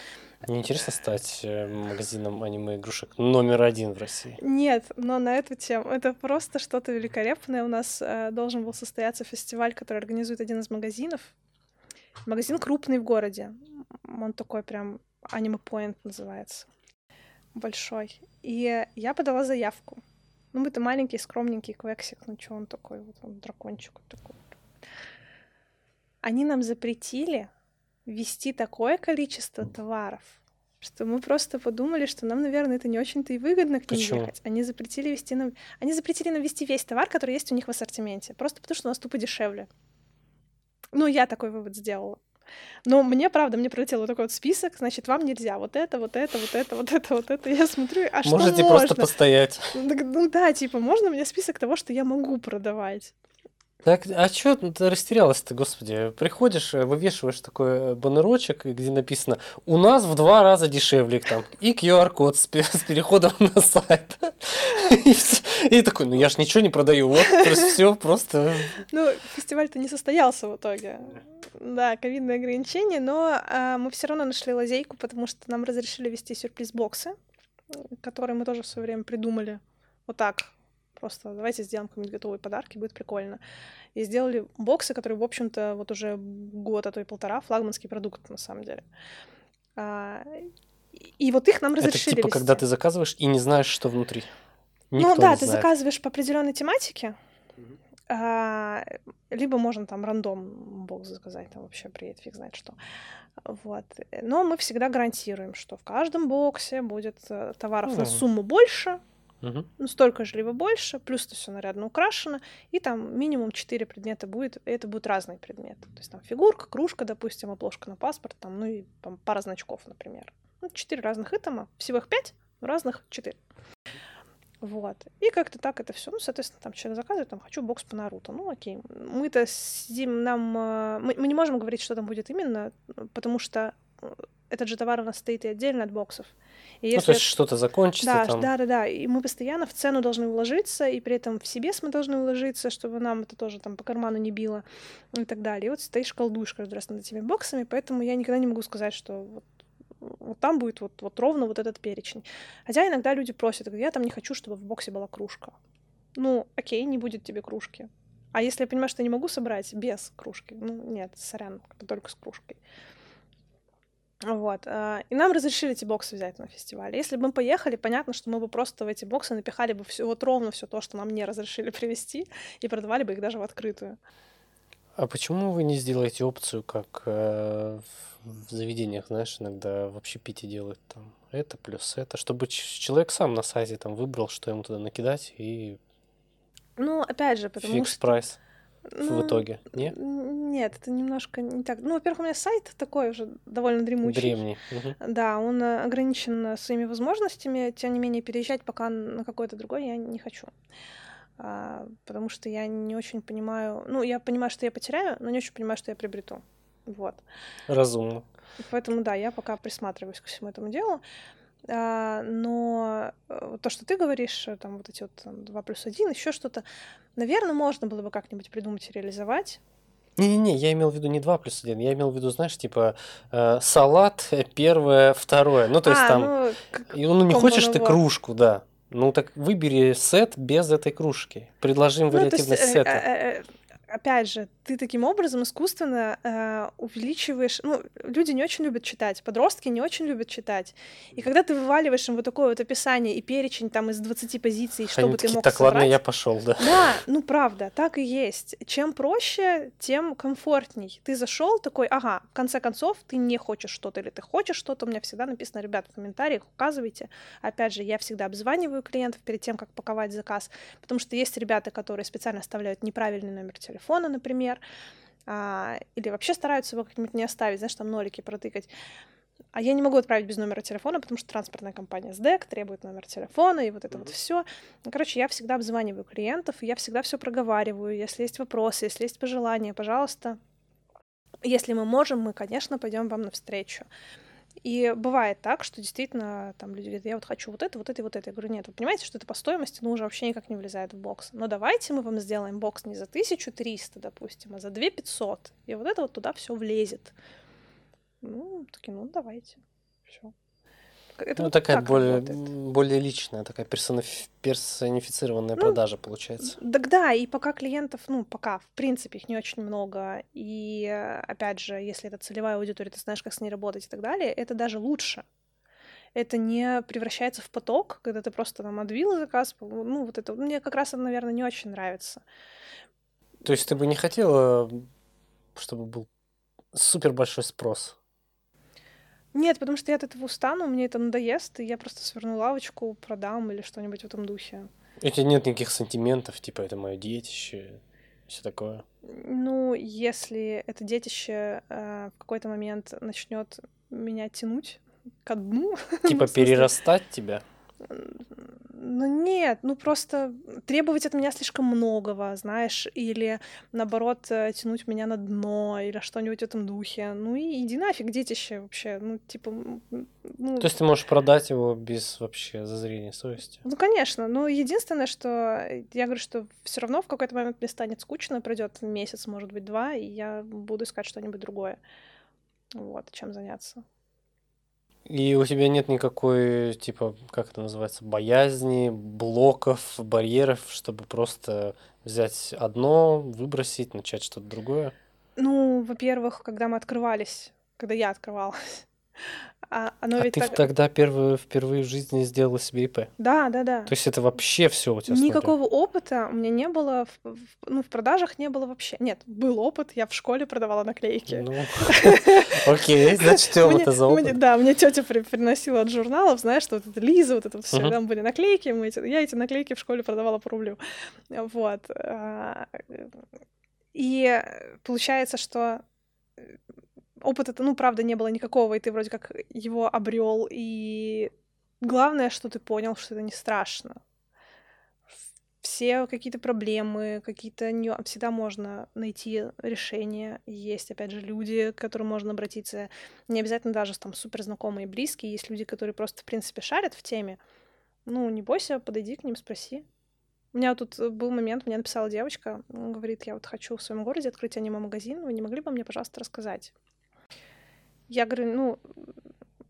Мне интересно стать э, магазином аниме-игрушек номер один в России. Нет, но на эту тему это просто что-то великолепное. У нас э, должен был состояться фестиваль, который организует один из магазинов. Магазин крупный в городе. Он такой прям Point называется. Большой. И я подала заявку. Ну, это маленький, скромненький квексик. Ну, что он такой? Вот он, дракончик такой. Они нам запретили вести такое количество товаров, что мы просто подумали, что нам, наверное, это не очень-то и выгодно к ним Почему? ехать. Они запретили вести нам... Они запретили нам вести весь товар, который есть у них в ассортименте. Просто потому, что у нас тупо дешевле. Ну, я такой вывод сделала. Но мне, правда, мне прилетел вот такой вот список, значит, вам нельзя вот это, вот это, вот это, вот это, вот это. Я смотрю, а что Можете просто постоять. Ну, ну да, типа, можно мне список того, что я могу продавать? Так, а чё ты растерялась-то, господи? Приходишь, э, вывешиваешь такой э, баннерочек, где написано «У нас в два раза дешевле там» и QR-код с, с переходом (laughs) на сайт. И, такой, ну я ж ничего не продаю, вот, все просто... Ну, фестиваль-то не состоялся в итоге. Да, ковидные ограничения, но а, мы все равно нашли лазейку, потому что нам разрешили вести сюрприз-боксы, которые мы тоже в свое время придумали. Вот так. Просто давайте сделаем какие-нибудь готовые подарки, будет прикольно. И сделали боксы, которые, в общем-то, вот уже год, а то и полтора, флагманский продукт, на самом деле. А, и- вот их нам Это разрешили типа, когда ты заказываешь и не знаешь, что внутри. Ну Никто да, не ты знает. заказываешь по определенной тематике, а, либо можно там рандом бокс заказать, там вообще приедет фиг знает что. Вот. Но мы всегда гарантируем, что в каждом боксе будет э, товаров на Мгм. сумму больше, Мгм. ну, столько же, либо больше, плюс это все нарядно украшено, и там минимум 4 предмета будет, и это будут разные предметы. То есть там фигурка, кружка, допустим, обложка на паспорт, там, ну и там, пара значков, например. Ну, 4 разных итема, всего их 5, разных 4. Вот. И как-то так это все. Ну, соответственно, там человек заказывает, там, хочу бокс по Наруто. Ну, окей. Мы-то сидим, нам... э, Мы, мы не можем говорить, что там будет именно, потому что э, этот же товар у нас стоит и отдельно от боксов. И Ну, если то есть что-то закончится да, там. да, да, да. И мы постоянно в цену должны вложиться, и при этом в себе мы должны вложиться, чтобы нам это тоже там по карману не било и так далее. И вот стоишь, колдуешь каждый раз над этими боксами, поэтому я никогда не могу сказать, что вот, вот там будет вот, вот ровно вот этот перечень. Хотя иногда люди просят, говорят, я там не хочу, чтобы в боксе была кружка. Ну, окей, не будет тебе кружки. А если я понимаю, что я не могу собрать без кружки, ну, нет, сорян, это только с кружкой. Вот. а, И нам разрешили эти боксы взять на фестивале. Если бы мы поехали, понятно, что мы бы просто в эти боксы напихали бы все, вот ровно все то, что нам не разрешили (laughs) привезти, и продавали бы их даже в открытую. А почему вы не сделаете опцию, как э, в заведениях, знаешь, иногда в общепите делают там это плюс это, чтобы человек сам на сайте там выбрал, что ему туда накидать, и Ну, опять же, потому фикс что... прайс в ну, итоге, не? Нет, это немножко не так. Ну, во-первых, у меня сайт такой уже довольно дремучий. Древний. Мгм. Да, он э, ограничен э, своими возможностями, тем не менее, переезжать пока на какой-то другой я не хочу. А, потому что я не очень понимаю... Ну, я понимаю, что я потеряю, но не очень понимаю, что я приобрету. Вот. Разумно. Поэтому, да, я пока присматриваюсь ко всему этому делу. А, но э, то, что ты говоришь, э, там вот эти вот там, 2 плюс 1, еще что-то, наверное, можно было бы как-нибудь придумать и реализовать. Не-не-не, я имел в виду не 2 плюс 1, я имел в виду, знаешь, типа э, салат э, первое, второе. Ну, то есть а, там, ну, и, ну, не хочешь ты кружку, да. Ну, так выбери сет без этой кружки. Предложи им Ну, есть, вариативность э, сета. э, э, опять же, ты таким образом искусственно э, увеличиваешь... Ну, люди не очень любят читать, подростки не очень любят читать. И когда ты вываливаешь им вот такое вот описание и перечень там из 20 позиций, Они чтобы ты такие, мог так, ладно, собрать, я пошел, да. Да, ну правда, так и есть. Чем проще, тем комфортней. Ты зашел такой, ага, в конце концов, ты не хочешь что-то или ты хочешь что-то. У меня всегда написано, ребят, в комментариях указывайте. Опять же, я всегда обзваниваю клиентов перед тем, как паковать заказ, потому что есть ребята, которые специально оставляют неправильный номер телефона, например, а, или вообще стараются его как-нибудь не оставить, знаешь, там нолики протыкать. А я не могу отправить без номера телефона, потому что транспортная компания СДЭК требует номер телефона и вот это вот все. Короче, я всегда обзваниваю клиентов, и я всегда все проговариваю. Если есть вопросы, если есть пожелания, пожалуйста, если мы можем, мы, конечно, пойдем вам навстречу. И бывает так, что действительно там люди говорят, я вот хочу вот это, вот это вот это. Я говорю, нет, вы понимаете, что это по стоимости, ну, уже вообще никак не влезает в бокс. Но давайте мы вам сделаем бокс не за 1300, допустим, а за 2500. И вот это вот туда все влезет. Ну, такие, ну, давайте. Все. Это ну, вот такая более, более личная, такая персониф... персонифицированная ну, продажа получается. Так да, и пока клиентов, ну, пока, в принципе, их не очень много, и, опять же, если это целевая аудитория, ты знаешь, как с ней работать и так далее, это даже лучше. Это не превращается в поток, когда ты просто там отбил заказ, ну, вот это, мне как раз это, наверное, не очень нравится. То есть ты бы не хотела, чтобы был супер большой спрос? Нет, потому что я от этого устану, мне это надоест, и я просто сверну лавочку, продам или что-нибудь в этом духе. У тебя нет никаких сантиментов, типа это мое детище, все такое. Ну, если это детище э, в какой-то момент начнет меня тянуть ко дну. (laughs) Типа перерастать тебя? Ну нет, ну просто требовать от меня слишком многого, знаешь, или наоборот э, тянуть меня на дно, или что-нибудь в этом духе. Ну и иди нафиг, детище вообще. Ну, типа. Ну... То есть ты можешь продать его без вообще зазрения совести? Ну, конечно. Но единственное, что я говорю, что все равно в какой-то момент мне станет скучно, пройдет месяц, может быть, два, и я буду искать что-нибудь другое. Вот, чем заняться. И у тебя нет никакой, типа, как это называется, боязни, блоков, барьеров, чтобы просто взять одно, выбросить, начать что-то другое? Ну, во-первых, когда мы открывались, когда я открывалась, (laughs) а, оно а ведь ты так... тогда первую, впервые в жизни сделала себе ИП? Да, да, да. То есть это вообще все у тебя Никакого смотрит? опыта у меня не было, в, в, ну, в продажах не было вообще. Нет, был опыт, я в школе продавала наклейки. Ну, (laughs) окей, значит, это за опыт. Да, мне тетя приносила от журналов, знаешь, что вот это Лиза, вот это все, там были наклейки, я эти наклейки в школе продавала по рублю. Вот. А, и получается, что опыта-то, ну, правда, не было никакого, и ты вроде как его обрел, и главное, что ты понял, что это не страшно. Все какие-то проблемы, какие-то ню... всегда можно найти решение. Есть, опять же, люди, к которым можно обратиться. Не обязательно даже там супер знакомые и близкие. Есть люди, которые просто, в принципе, шарят в теме. Ну, не бойся, подойди к ним, спроси. У меня тут был момент, мне написала девочка, говорит, я вот хочу в своем городе открыть аниме-магазин, вы не могли бы мне, пожалуйста, рассказать? Я говорю, ну,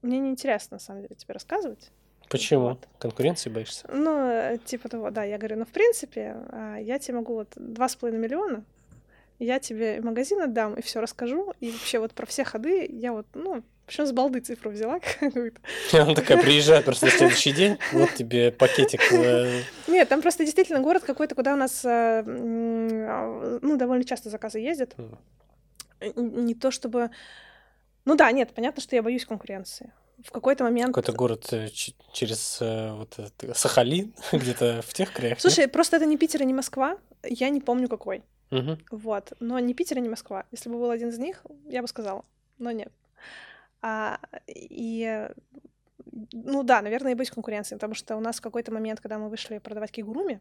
мне неинтересно, на самом деле, тебе рассказывать. Почему? Вот. Конкуренции боишься? Ну, типа того, да. Я говорю, ну, в принципе, а, я тебе могу вот два с половиной миллиона, я тебе магазин отдам и все расскажу, и вообще вот про все ходы я вот, ну, причем с балды цифру взяла (laughs) какую-то. Она такая приезжает просто на следующий день, вот тебе пакетик. Э, Нет, там просто действительно город какой-то, куда у нас, э, а, ну, довольно часто заказы ездят. Не то чтобы ну да, нет, понятно, что я боюсь конкуренции. В какой-то момент... Какой-то город э, через э, вот этот, Сахалин, (laughs) где-то в тех краях. Слушай, нет? просто это не Питер и не Москва, я не помню какой. Угу. Вот, но не Питер и не Москва. Если бы был один из них, я бы сказала, но нет. А, и ну да, наверное, и быть конкуренцией, потому что у нас в какой-то момент, когда мы вышли продавать кигуруми,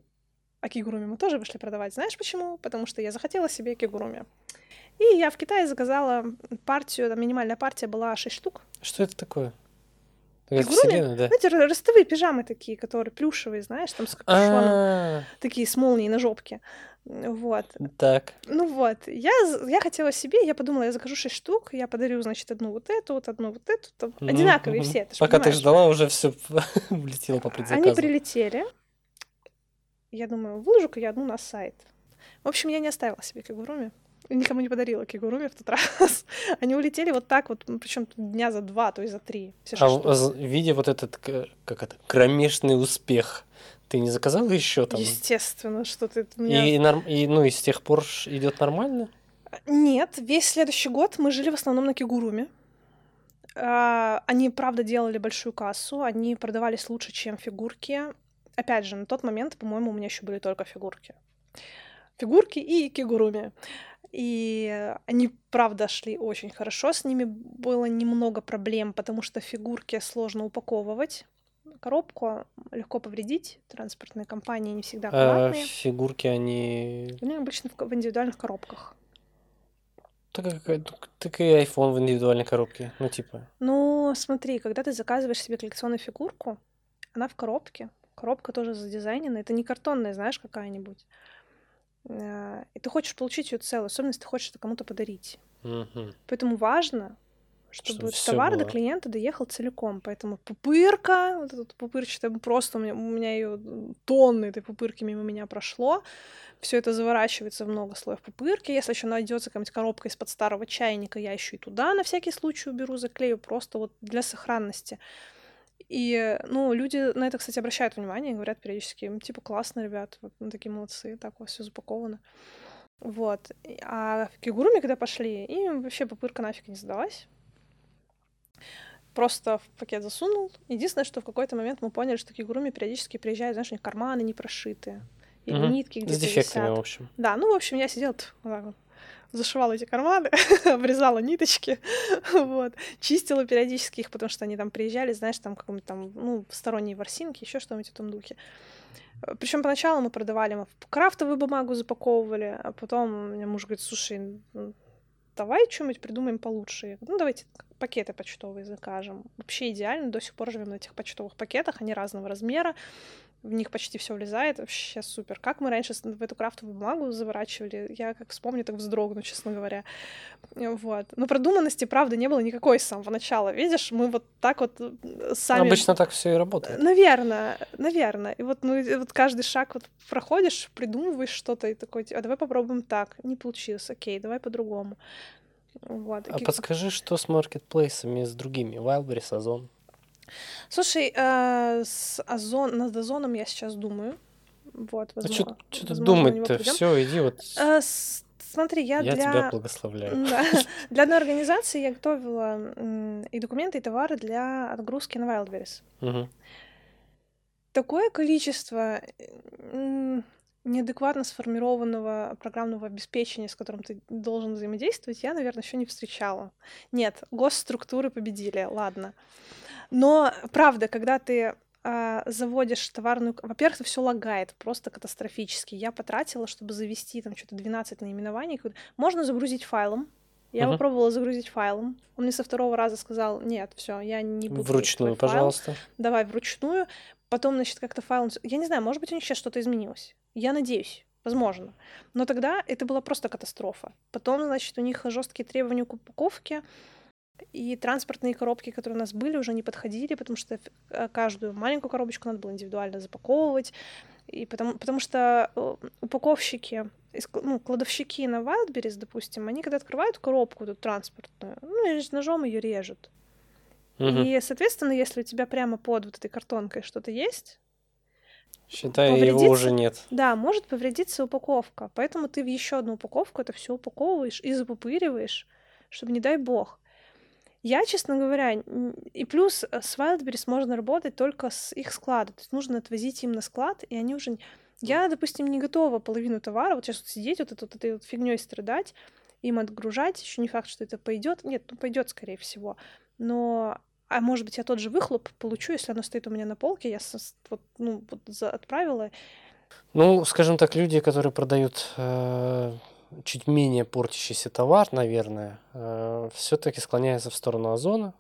а кигуруми мы тоже вышли продавать, знаешь почему? Потому что я захотела себе кигуруми. И я в Китае заказала партию, там минимальная партия была 6 штук. Что это такое? Фигуруми? Да. Знаете, ростовые пижамы такие, которые плюшевые, знаешь, там с капюшоном. А. Такие с молнией на жопке. Вот. Так. Ну вот, я, я хотела себе, я подумала, я закажу 6 штук, я подарю, значит, одну вот эту, вот одну вот эту, там, mm-hmm. одинаковые все. Ты Пока ты ждала, уже все (laughs) улетело по предзаказу. Они прилетели. Я думаю, выложу-ка я одну на сайт. В общем, я не оставила себе кигуруми никому не подарила кигуруми в тот раз. (laughs) Они улетели вот так вот, причем дня за два, то есть за три. Все а в, видя вот этот, как это, кромешный успех, ты не заказала еще там? Естественно, что ты... Меня... И, норм... и, ну, и с тех пор идет нормально? Нет, весь следующий год мы жили в основном на кигуруме. А, они, правда, делали большую кассу, они продавались лучше, чем фигурки. Опять же, на тот момент, по-моему, у меня еще были только фигурки. Фигурки и кигуруми. И они, правда, шли очень хорошо. С ними было немного проблем, потому что фигурки сложно упаковывать. Коробку легко повредить. Транспортные компании не всегда А аккуратные. фигурки, они... Они обычно в в индивидуальных коробках. Так, как- так- так и iPhone в индивидуальной коробке. Ну, типа. Ну, смотри, когда ты заказываешь себе коллекционную фигурку, она в коробке. Коробка тоже задизайнена. Это не картонная, знаешь, какая-нибудь. Э, И ты хочешь получить ее целую, особенно если ты хочешь это кому-то подарить. Мгм. Поэтому важно, чтобы Чтобы товар до было. клиента доехал целиком. Поэтому пупырка, вот эта пупырчатая, просто у меня, у меня ее тонны этой пупырки мимо меня прошло. Все это заворачивается в много слоев пупырки. Если еще найдется какая-нибудь коробка из-под старого чайника, я еще и туда на всякий случай уберу, заклею, просто вот для сохранности. И, ну, люди на это, кстати, обращают внимание и говорят периодически, «М, типа, классно, ребят, вот, ну, такие молодцы, так у вас все запаковано. Вот. А в Кигуруми, когда пошли, им вообще пупырка нафиг не сдалась. Просто в пакет засунул. Единственное, что в какой-то момент мы поняли, что Кигуруми периодически приезжают, знаешь, у них карманы не прошиты. Или Мгм. нитки С где-то дефектами, висят. в общем. Да, ну, в общем, я сидела вот так вот, зашивала эти карманы, (laughs) обрезала ниточки, (laughs) вот, чистила периодически их, потому что они там приезжали, знаешь, там каком-то там, ну, сторонние ворсинки, еще что-нибудь в этом духе. Причем поначалу мы продавали, мы крафтовую бумагу запаковывали, а потом меня муж говорит, слушай, м, давай что-нибудь придумаем получше. Ну, давайте пакеты почтовые закажем. Вообще идеально, до сих пор живем на этих почтовых пакетах, они разного размера, в них почти все влезает, вообще супер. Как мы раньше в эту крафтовую бумагу заворачивали, я как вспомню, так вздрогну, честно говоря. Вот. Но продуманности, правда, не было никакой с самого начала. Видишь, мы вот так вот э, сами... Обычно так все и работает. Наверное, наверное. И вот, ну, и вот каждый шаг вот проходишь, придумываешь что-то и такой, а давай попробуем так. Не получилось, окей, давай по-другому. Вот. А подскажи, что с маркетплейсами, с другими? Wildberries, Озон. Слушай, э, с Озон, над Озоном я сейчас думаю. Вот, А возможно. что возможно, на него думать-то? Все, иди вот. Э, с- Смотри, я, Я для... тебя благословляю. (laughs) Да. Для одной организации я готовила и документы, и товары для отгрузки на Wildberries. Мгм. Такое количество неадекватно сформированного программного обеспечения, с которым ты должен взаимодействовать, я, наверное, еще не встречала. Нет, госструктуры победили, ладно. Но правда, когда ты а, заводишь товарную... Во-первых, это все лагает просто катастрофически. Я потратила, чтобы завести там что-то 12 наименований. Можно загрузить файлом. Я Мгм. попробовала загрузить файлом. Он мне со второго раза сказал, нет, все, я не буду. Вручную, файл пожалуйста. давай вручную. Потом, значит, как-то файл... Я не знаю, может быть, у них сейчас что-то изменилось. Я надеюсь. Возможно. Но тогда это была просто катастрофа. Потом, значит, у них жесткие требования к упаковке, и транспортные коробки, которые у нас были, уже не подходили, потому что э, каждую маленькую коробочку надо было индивидуально запаковывать. И потому, потому что э, упаковщики, ну, кладовщики на Wildberries, допустим, они когда открывают коробку эту транспортную, ну, ножом ее режут. Мгм. И, соответственно, если у тебя прямо под вот этой картонкой что-то есть, Считай, его уже нет. да, может повредиться упаковка. Поэтому ты в еще одну упаковку это все упаковываешь и запупыриваешь, чтобы, не дай бог. Я, честно говоря, и плюс э, с Wildberries можно работать только с их склада. То есть нужно отвозить им на склад, и они уже... Я, допустим, не готова половину товара вот сейчас вот сидеть, вот, это- вот этой вот фигней страдать, им отгружать. Еще не факт, что это пойдет. Нет, ну пойдет, скорее всего. Но а может быть, я тот же выхлоп получу, если оно стоит у меня на полке, я вот, ну, вот отправила, Ну, скажем так, люди, которые продают э, чуть менее портящийся товар, наверное, все-таки склоняются в сторону Озона.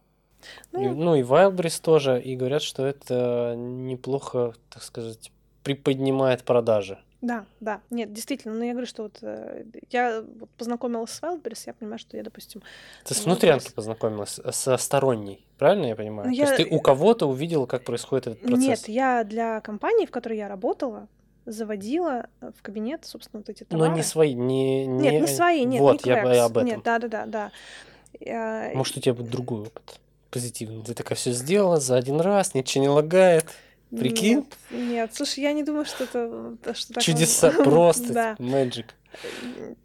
И- Ну, ну и Wildberries тоже, и говорят, что это неплохо, так сказать, приподнимает продажи. Да, да, нет, действительно, но я говорю, что вот э, я вот познакомилась с Wildberries, я понимаю, что я, допустим, Ты с Wildberries. внутрянки познакомилась, э, со сторонней, правильно я понимаю? Ну, То есть ты у кого-то увидела, как происходит этот процесс? Нет, я для компании, в которой я работала, заводила э, в кабинет, собственно, вот эти Но товары. не свои, не... Нет, не свои, нет, Вот, не я бы об этом. Нет, да-да-да, да. Э, Может, у тебя будет другой опыт, позитивный. Ты такая все сделала за один раз, ничего не лагает. Прикинь? Нет, нет, слушай, я не думаю, что это э, что так Чудеса, (laughs) просто Да. magic.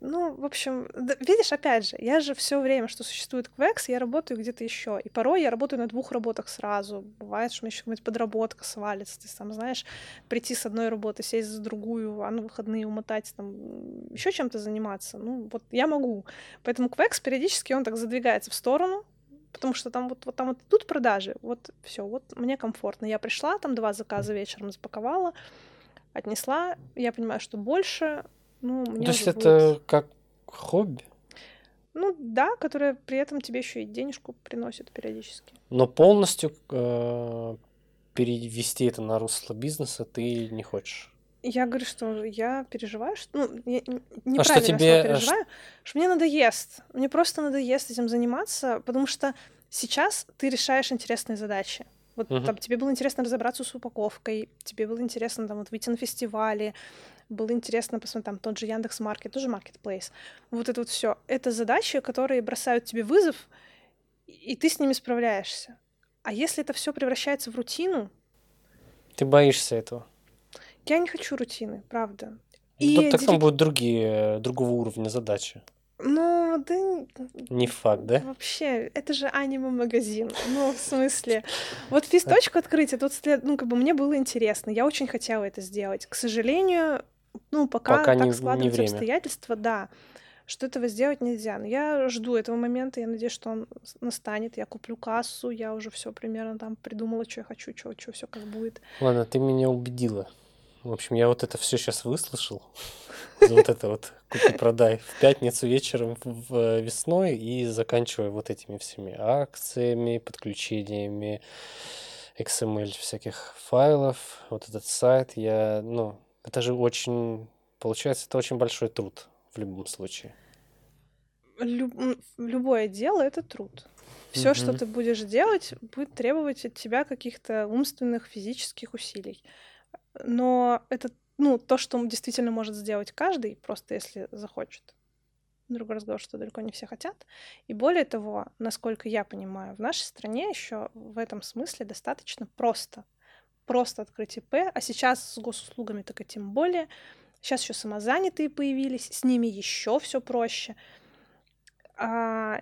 Ну, в общем, да, видишь, опять же, я же все время, что существует Квекс, я работаю где-то еще. И порой я работаю на двух работах сразу. Бывает, что у меня еще какая-нибудь подработка свалится. Ты сам знаешь, прийти с одной работы, сесть за другую, а на выходные умотать, там, еще чем-то заниматься. Ну, вот я могу. Поэтому Квекс периодически он так задвигается в сторону, потому что там вот, вот там вот идут продажи. Вот все, вот мне комфортно. Я пришла, там два заказа вечером запаковала, отнесла. Я понимаю, что больше ну, мне То есть это будет- как хобби, Ну да, которая при этом тебе еще и денежку приносит периодически. но полностью э, перевести это на русло бизнеса ты не хочешь. Я говорю, что я переживаю, что... Ну, я н- А что тебе, слово э, переживаю, что мне надоест. Мне просто надоест этим заниматься, потому что сейчас ты решаешь интересные задачи. Вот Мгм. там тебе было интересно разобраться с упаковкой, тебе было интересно там вот выйти на фестивали, было интересно посмотреть там тот же Яндекс Маркет, тоже маркетплейс. Вот это вот все. Это задачи, которые бросают тебе вызов, и ты с ними справляешься. А если это все превращается в рутину, Ты боишься этого. Я не хочу рутины, правда. Ну, так, так там будут другие, другого уровня задачи. Ну, да Не факт, да? вообще, это же аниме-магазин. Ну, в смысле, вот фисточку открыть, это вот след- ну, как бы мне было интересно, я очень хотела это сделать. К сожалению, ну, пока, Пока не- так не складываются время. обстоятельства, да, что этого сделать нельзя. Но я жду этого момента, я надеюсь, что он настанет. Я куплю кассу, я уже все примерно там придумала, что я хочу, что, что все как будет. Ладно, ты меня убедила. В общем, я вот это все сейчас выслушал. Вот это вот купи-продай в пятницу вечером в э, весной и заканчивая вот этими всеми акциями, подключениями XML всяких файлов, вот этот сайт, я, ну, это же очень, получается, это очень большой труд в любом случае. Люб- любое дело это труд. Все, что Мгм. ты будешь делать, будет требовать от тебя каких-то умственных, физических усилий. Но это, ну, то, что действительно может сделать каждый, просто если захочет. Другой разговор, что далеко не все хотят. И более того, насколько я понимаю, в нашей стране еще в этом смысле достаточно просто. Просто открыть ИП, а сейчас с госуслугами так и тем более. Сейчас еще самозанятые появились, с ними еще все проще. А,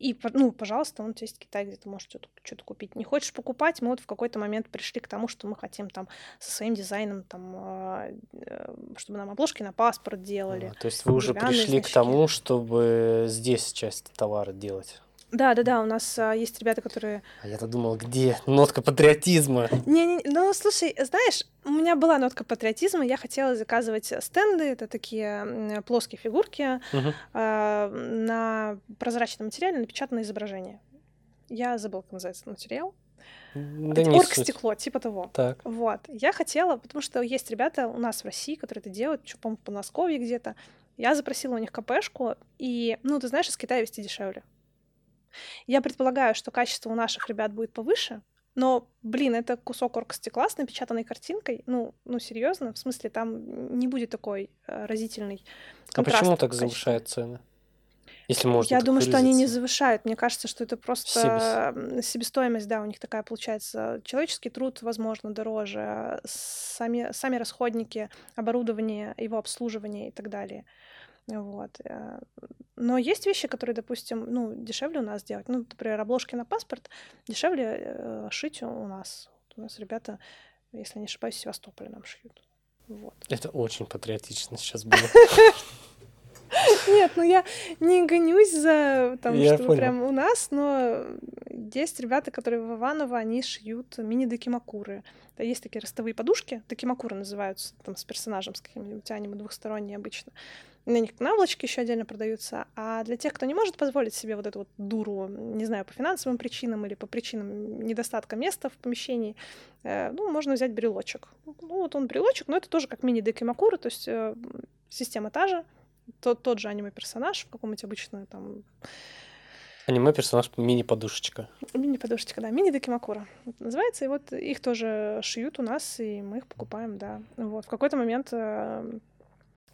и, ну, пожалуйста, он у тебя есть Китай, где ты можешь что-то купить. Не хочешь покупать, мы вот в какой-то момент пришли к тому, что мы хотим там со своим дизайном, там, а, э, чтобы нам обложки на паспорт делали. А, То есть вы уже пришли к значки. тому, чтобы здесь часть товара делать. Да, да, да, у нас а, есть ребята, которые... А я-то думал, где нотка патриотизма? Не, не, ну, слушай, знаешь, у меня была нотка патриотизма, я хотела заказывать стенды, это такие плоские фигурки, Мгм. а, на прозрачном материале напечатанное изображение. Я забыла, как называется этот материал. Да. Оргстекло, типа того. Так. Вот. Я хотела, потому что есть ребята у нас в России, которые это делают, что, по-моему, в Подмосковье где-то. Я запросила у них КПшку, и, ну, ты знаешь, из Китая везти дешевле. Я предполагаю, что качество у наших ребят будет повыше, но, блин, это кусок оргстекла с напечатанной картинкой. Ну, ну серьезно, в смысле, там не будет такой э, разительный А контраст почему в так завышают цены? Если можно Я думаю, что они не выразиться. завышают. Мне кажется, что это просто м, себестоимость, да, у них такая получается. Человеческий труд, возможно, дороже, сами, сами расходники, оборудование, его обслуживание и так далее. Вот. э, Но есть вещи, которые, допустим, ну, дешевле у нас делать. Ну, например, обложки на паспорт дешевле э, шить у нас. У нас ребята, если не ошибаюсь, в Севастополе нам шьют. Вот. Это очень патриотично сейчас было. (laughs) Нет, ну я не гонюсь за там, Я понял. прям у нас, но есть ребята, которые в Иваново, они шьют мини-докимакуры. Да, есть такие ростовые подушки, докимакуры называются, там с персонажем, с каким-нибудь аниме двухсторонние обычно. На них наволочки еще отдельно продаются. А для тех, кто не может позволить себе вот эту вот дуру, не знаю, по финансовым причинам или по причинам недостатка места в помещении, э, ну, можно взять брелочек. Ну, вот он брелочек, но это тоже как мини-декимакура, то есть э, система та же, тот, тот же аниме-персонаж в каком-нибудь обычно там Аниме-персонаж мини-подушечка. мини-подушечка, да, мини-декимакура называется, и вот их тоже шьют у нас, и мы их покупаем, да. Вот, в какой-то момент э,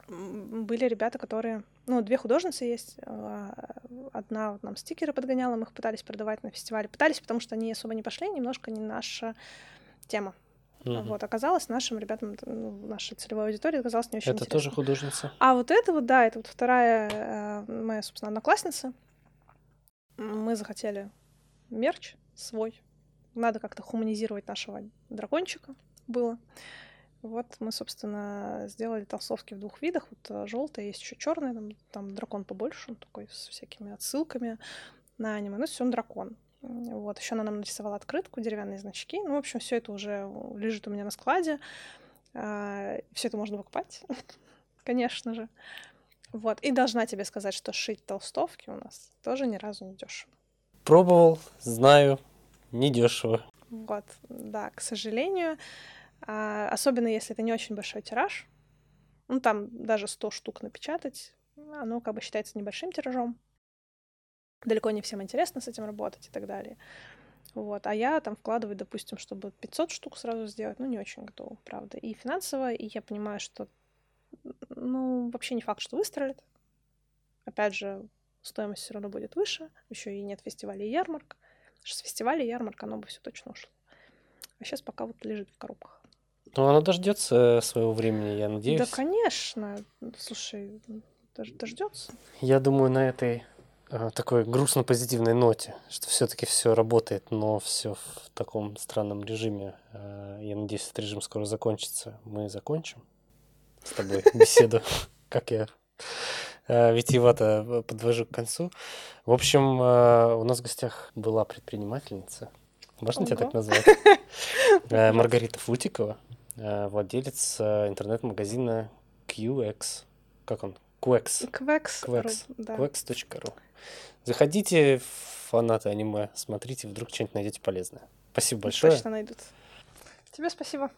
были ребята, которые, ну, две художницы есть, э, одна вот нам стикеры подгоняла, мы их пытались продавать на фестивале, пытались, потому что они особо не пошли, немножко не наша тема. Мгм. Вот, оказалось, нашим ребятам, ну, нашей целевой аудитории оказалось не очень Это тоже интересно. художница? А вот это вот, да, это вот вторая э, моя, собственно, одноклассница. Мы захотели мерч свой. Надо как-то хуманизировать нашего дракончика было. Вот мы, собственно, сделали толстовки в двух видах. Вот желтая, есть еще черная, там, там дракон побольше, он такой с всякими отсылками на аниме. Ну, все он дракон. Вот, еще она нам нарисовала открытку, деревянные значки. Ну, в общем, все это уже лежит у меня на складе. Все это можно покупать, (laughs) конечно же. Вот. И должна тебе сказать, что шить толстовки у нас тоже ни разу не дешево. Пробовал, знаю, недешево. Вот, да, к сожалению. А, особенно если это не очень большой тираж. Ну, там даже 100 штук напечатать, оно как бы считается небольшим тиражом. Далеко не всем интересно с этим работать и так далее. Вот. А я там вкладываю, допустим, чтобы 500 штук сразу сделать, ну, не очень готова, правда. И финансово, и я понимаю, что, ну, вообще не факт, что выстрелит. Опять же, стоимость все равно будет выше, еще и нет фестивалей и что с фестиваля и ярмарок оно бы все точно ушло. А сейчас пока вот лежит в коробках. Ну, она дождется своего времени, я надеюсь. Да, конечно. Слушай, дож- дождется. Я думаю, на этой э, такой грустно-позитивной ноте, что все-таки все работает, но все в таком странном режиме. Э, Я надеюсь, этот режим скоро закончится. Мы закончим с тобой (laughs) беседу, как я э, витиевато подвожу к концу. В общем, э, у нас в гостях была предпринимательница. Можно тебя так назвать? (laughs) Э, Маргарита Футикова, э, владелец э, интернет-магазина QX. Как он? QX. Квекс. Квекс. Да. Quex.ru. Заходите, фанаты аниме, смотрите, вдруг что-нибудь найдете полезное. Спасибо большое. Точно найдут. Тебе спасибо.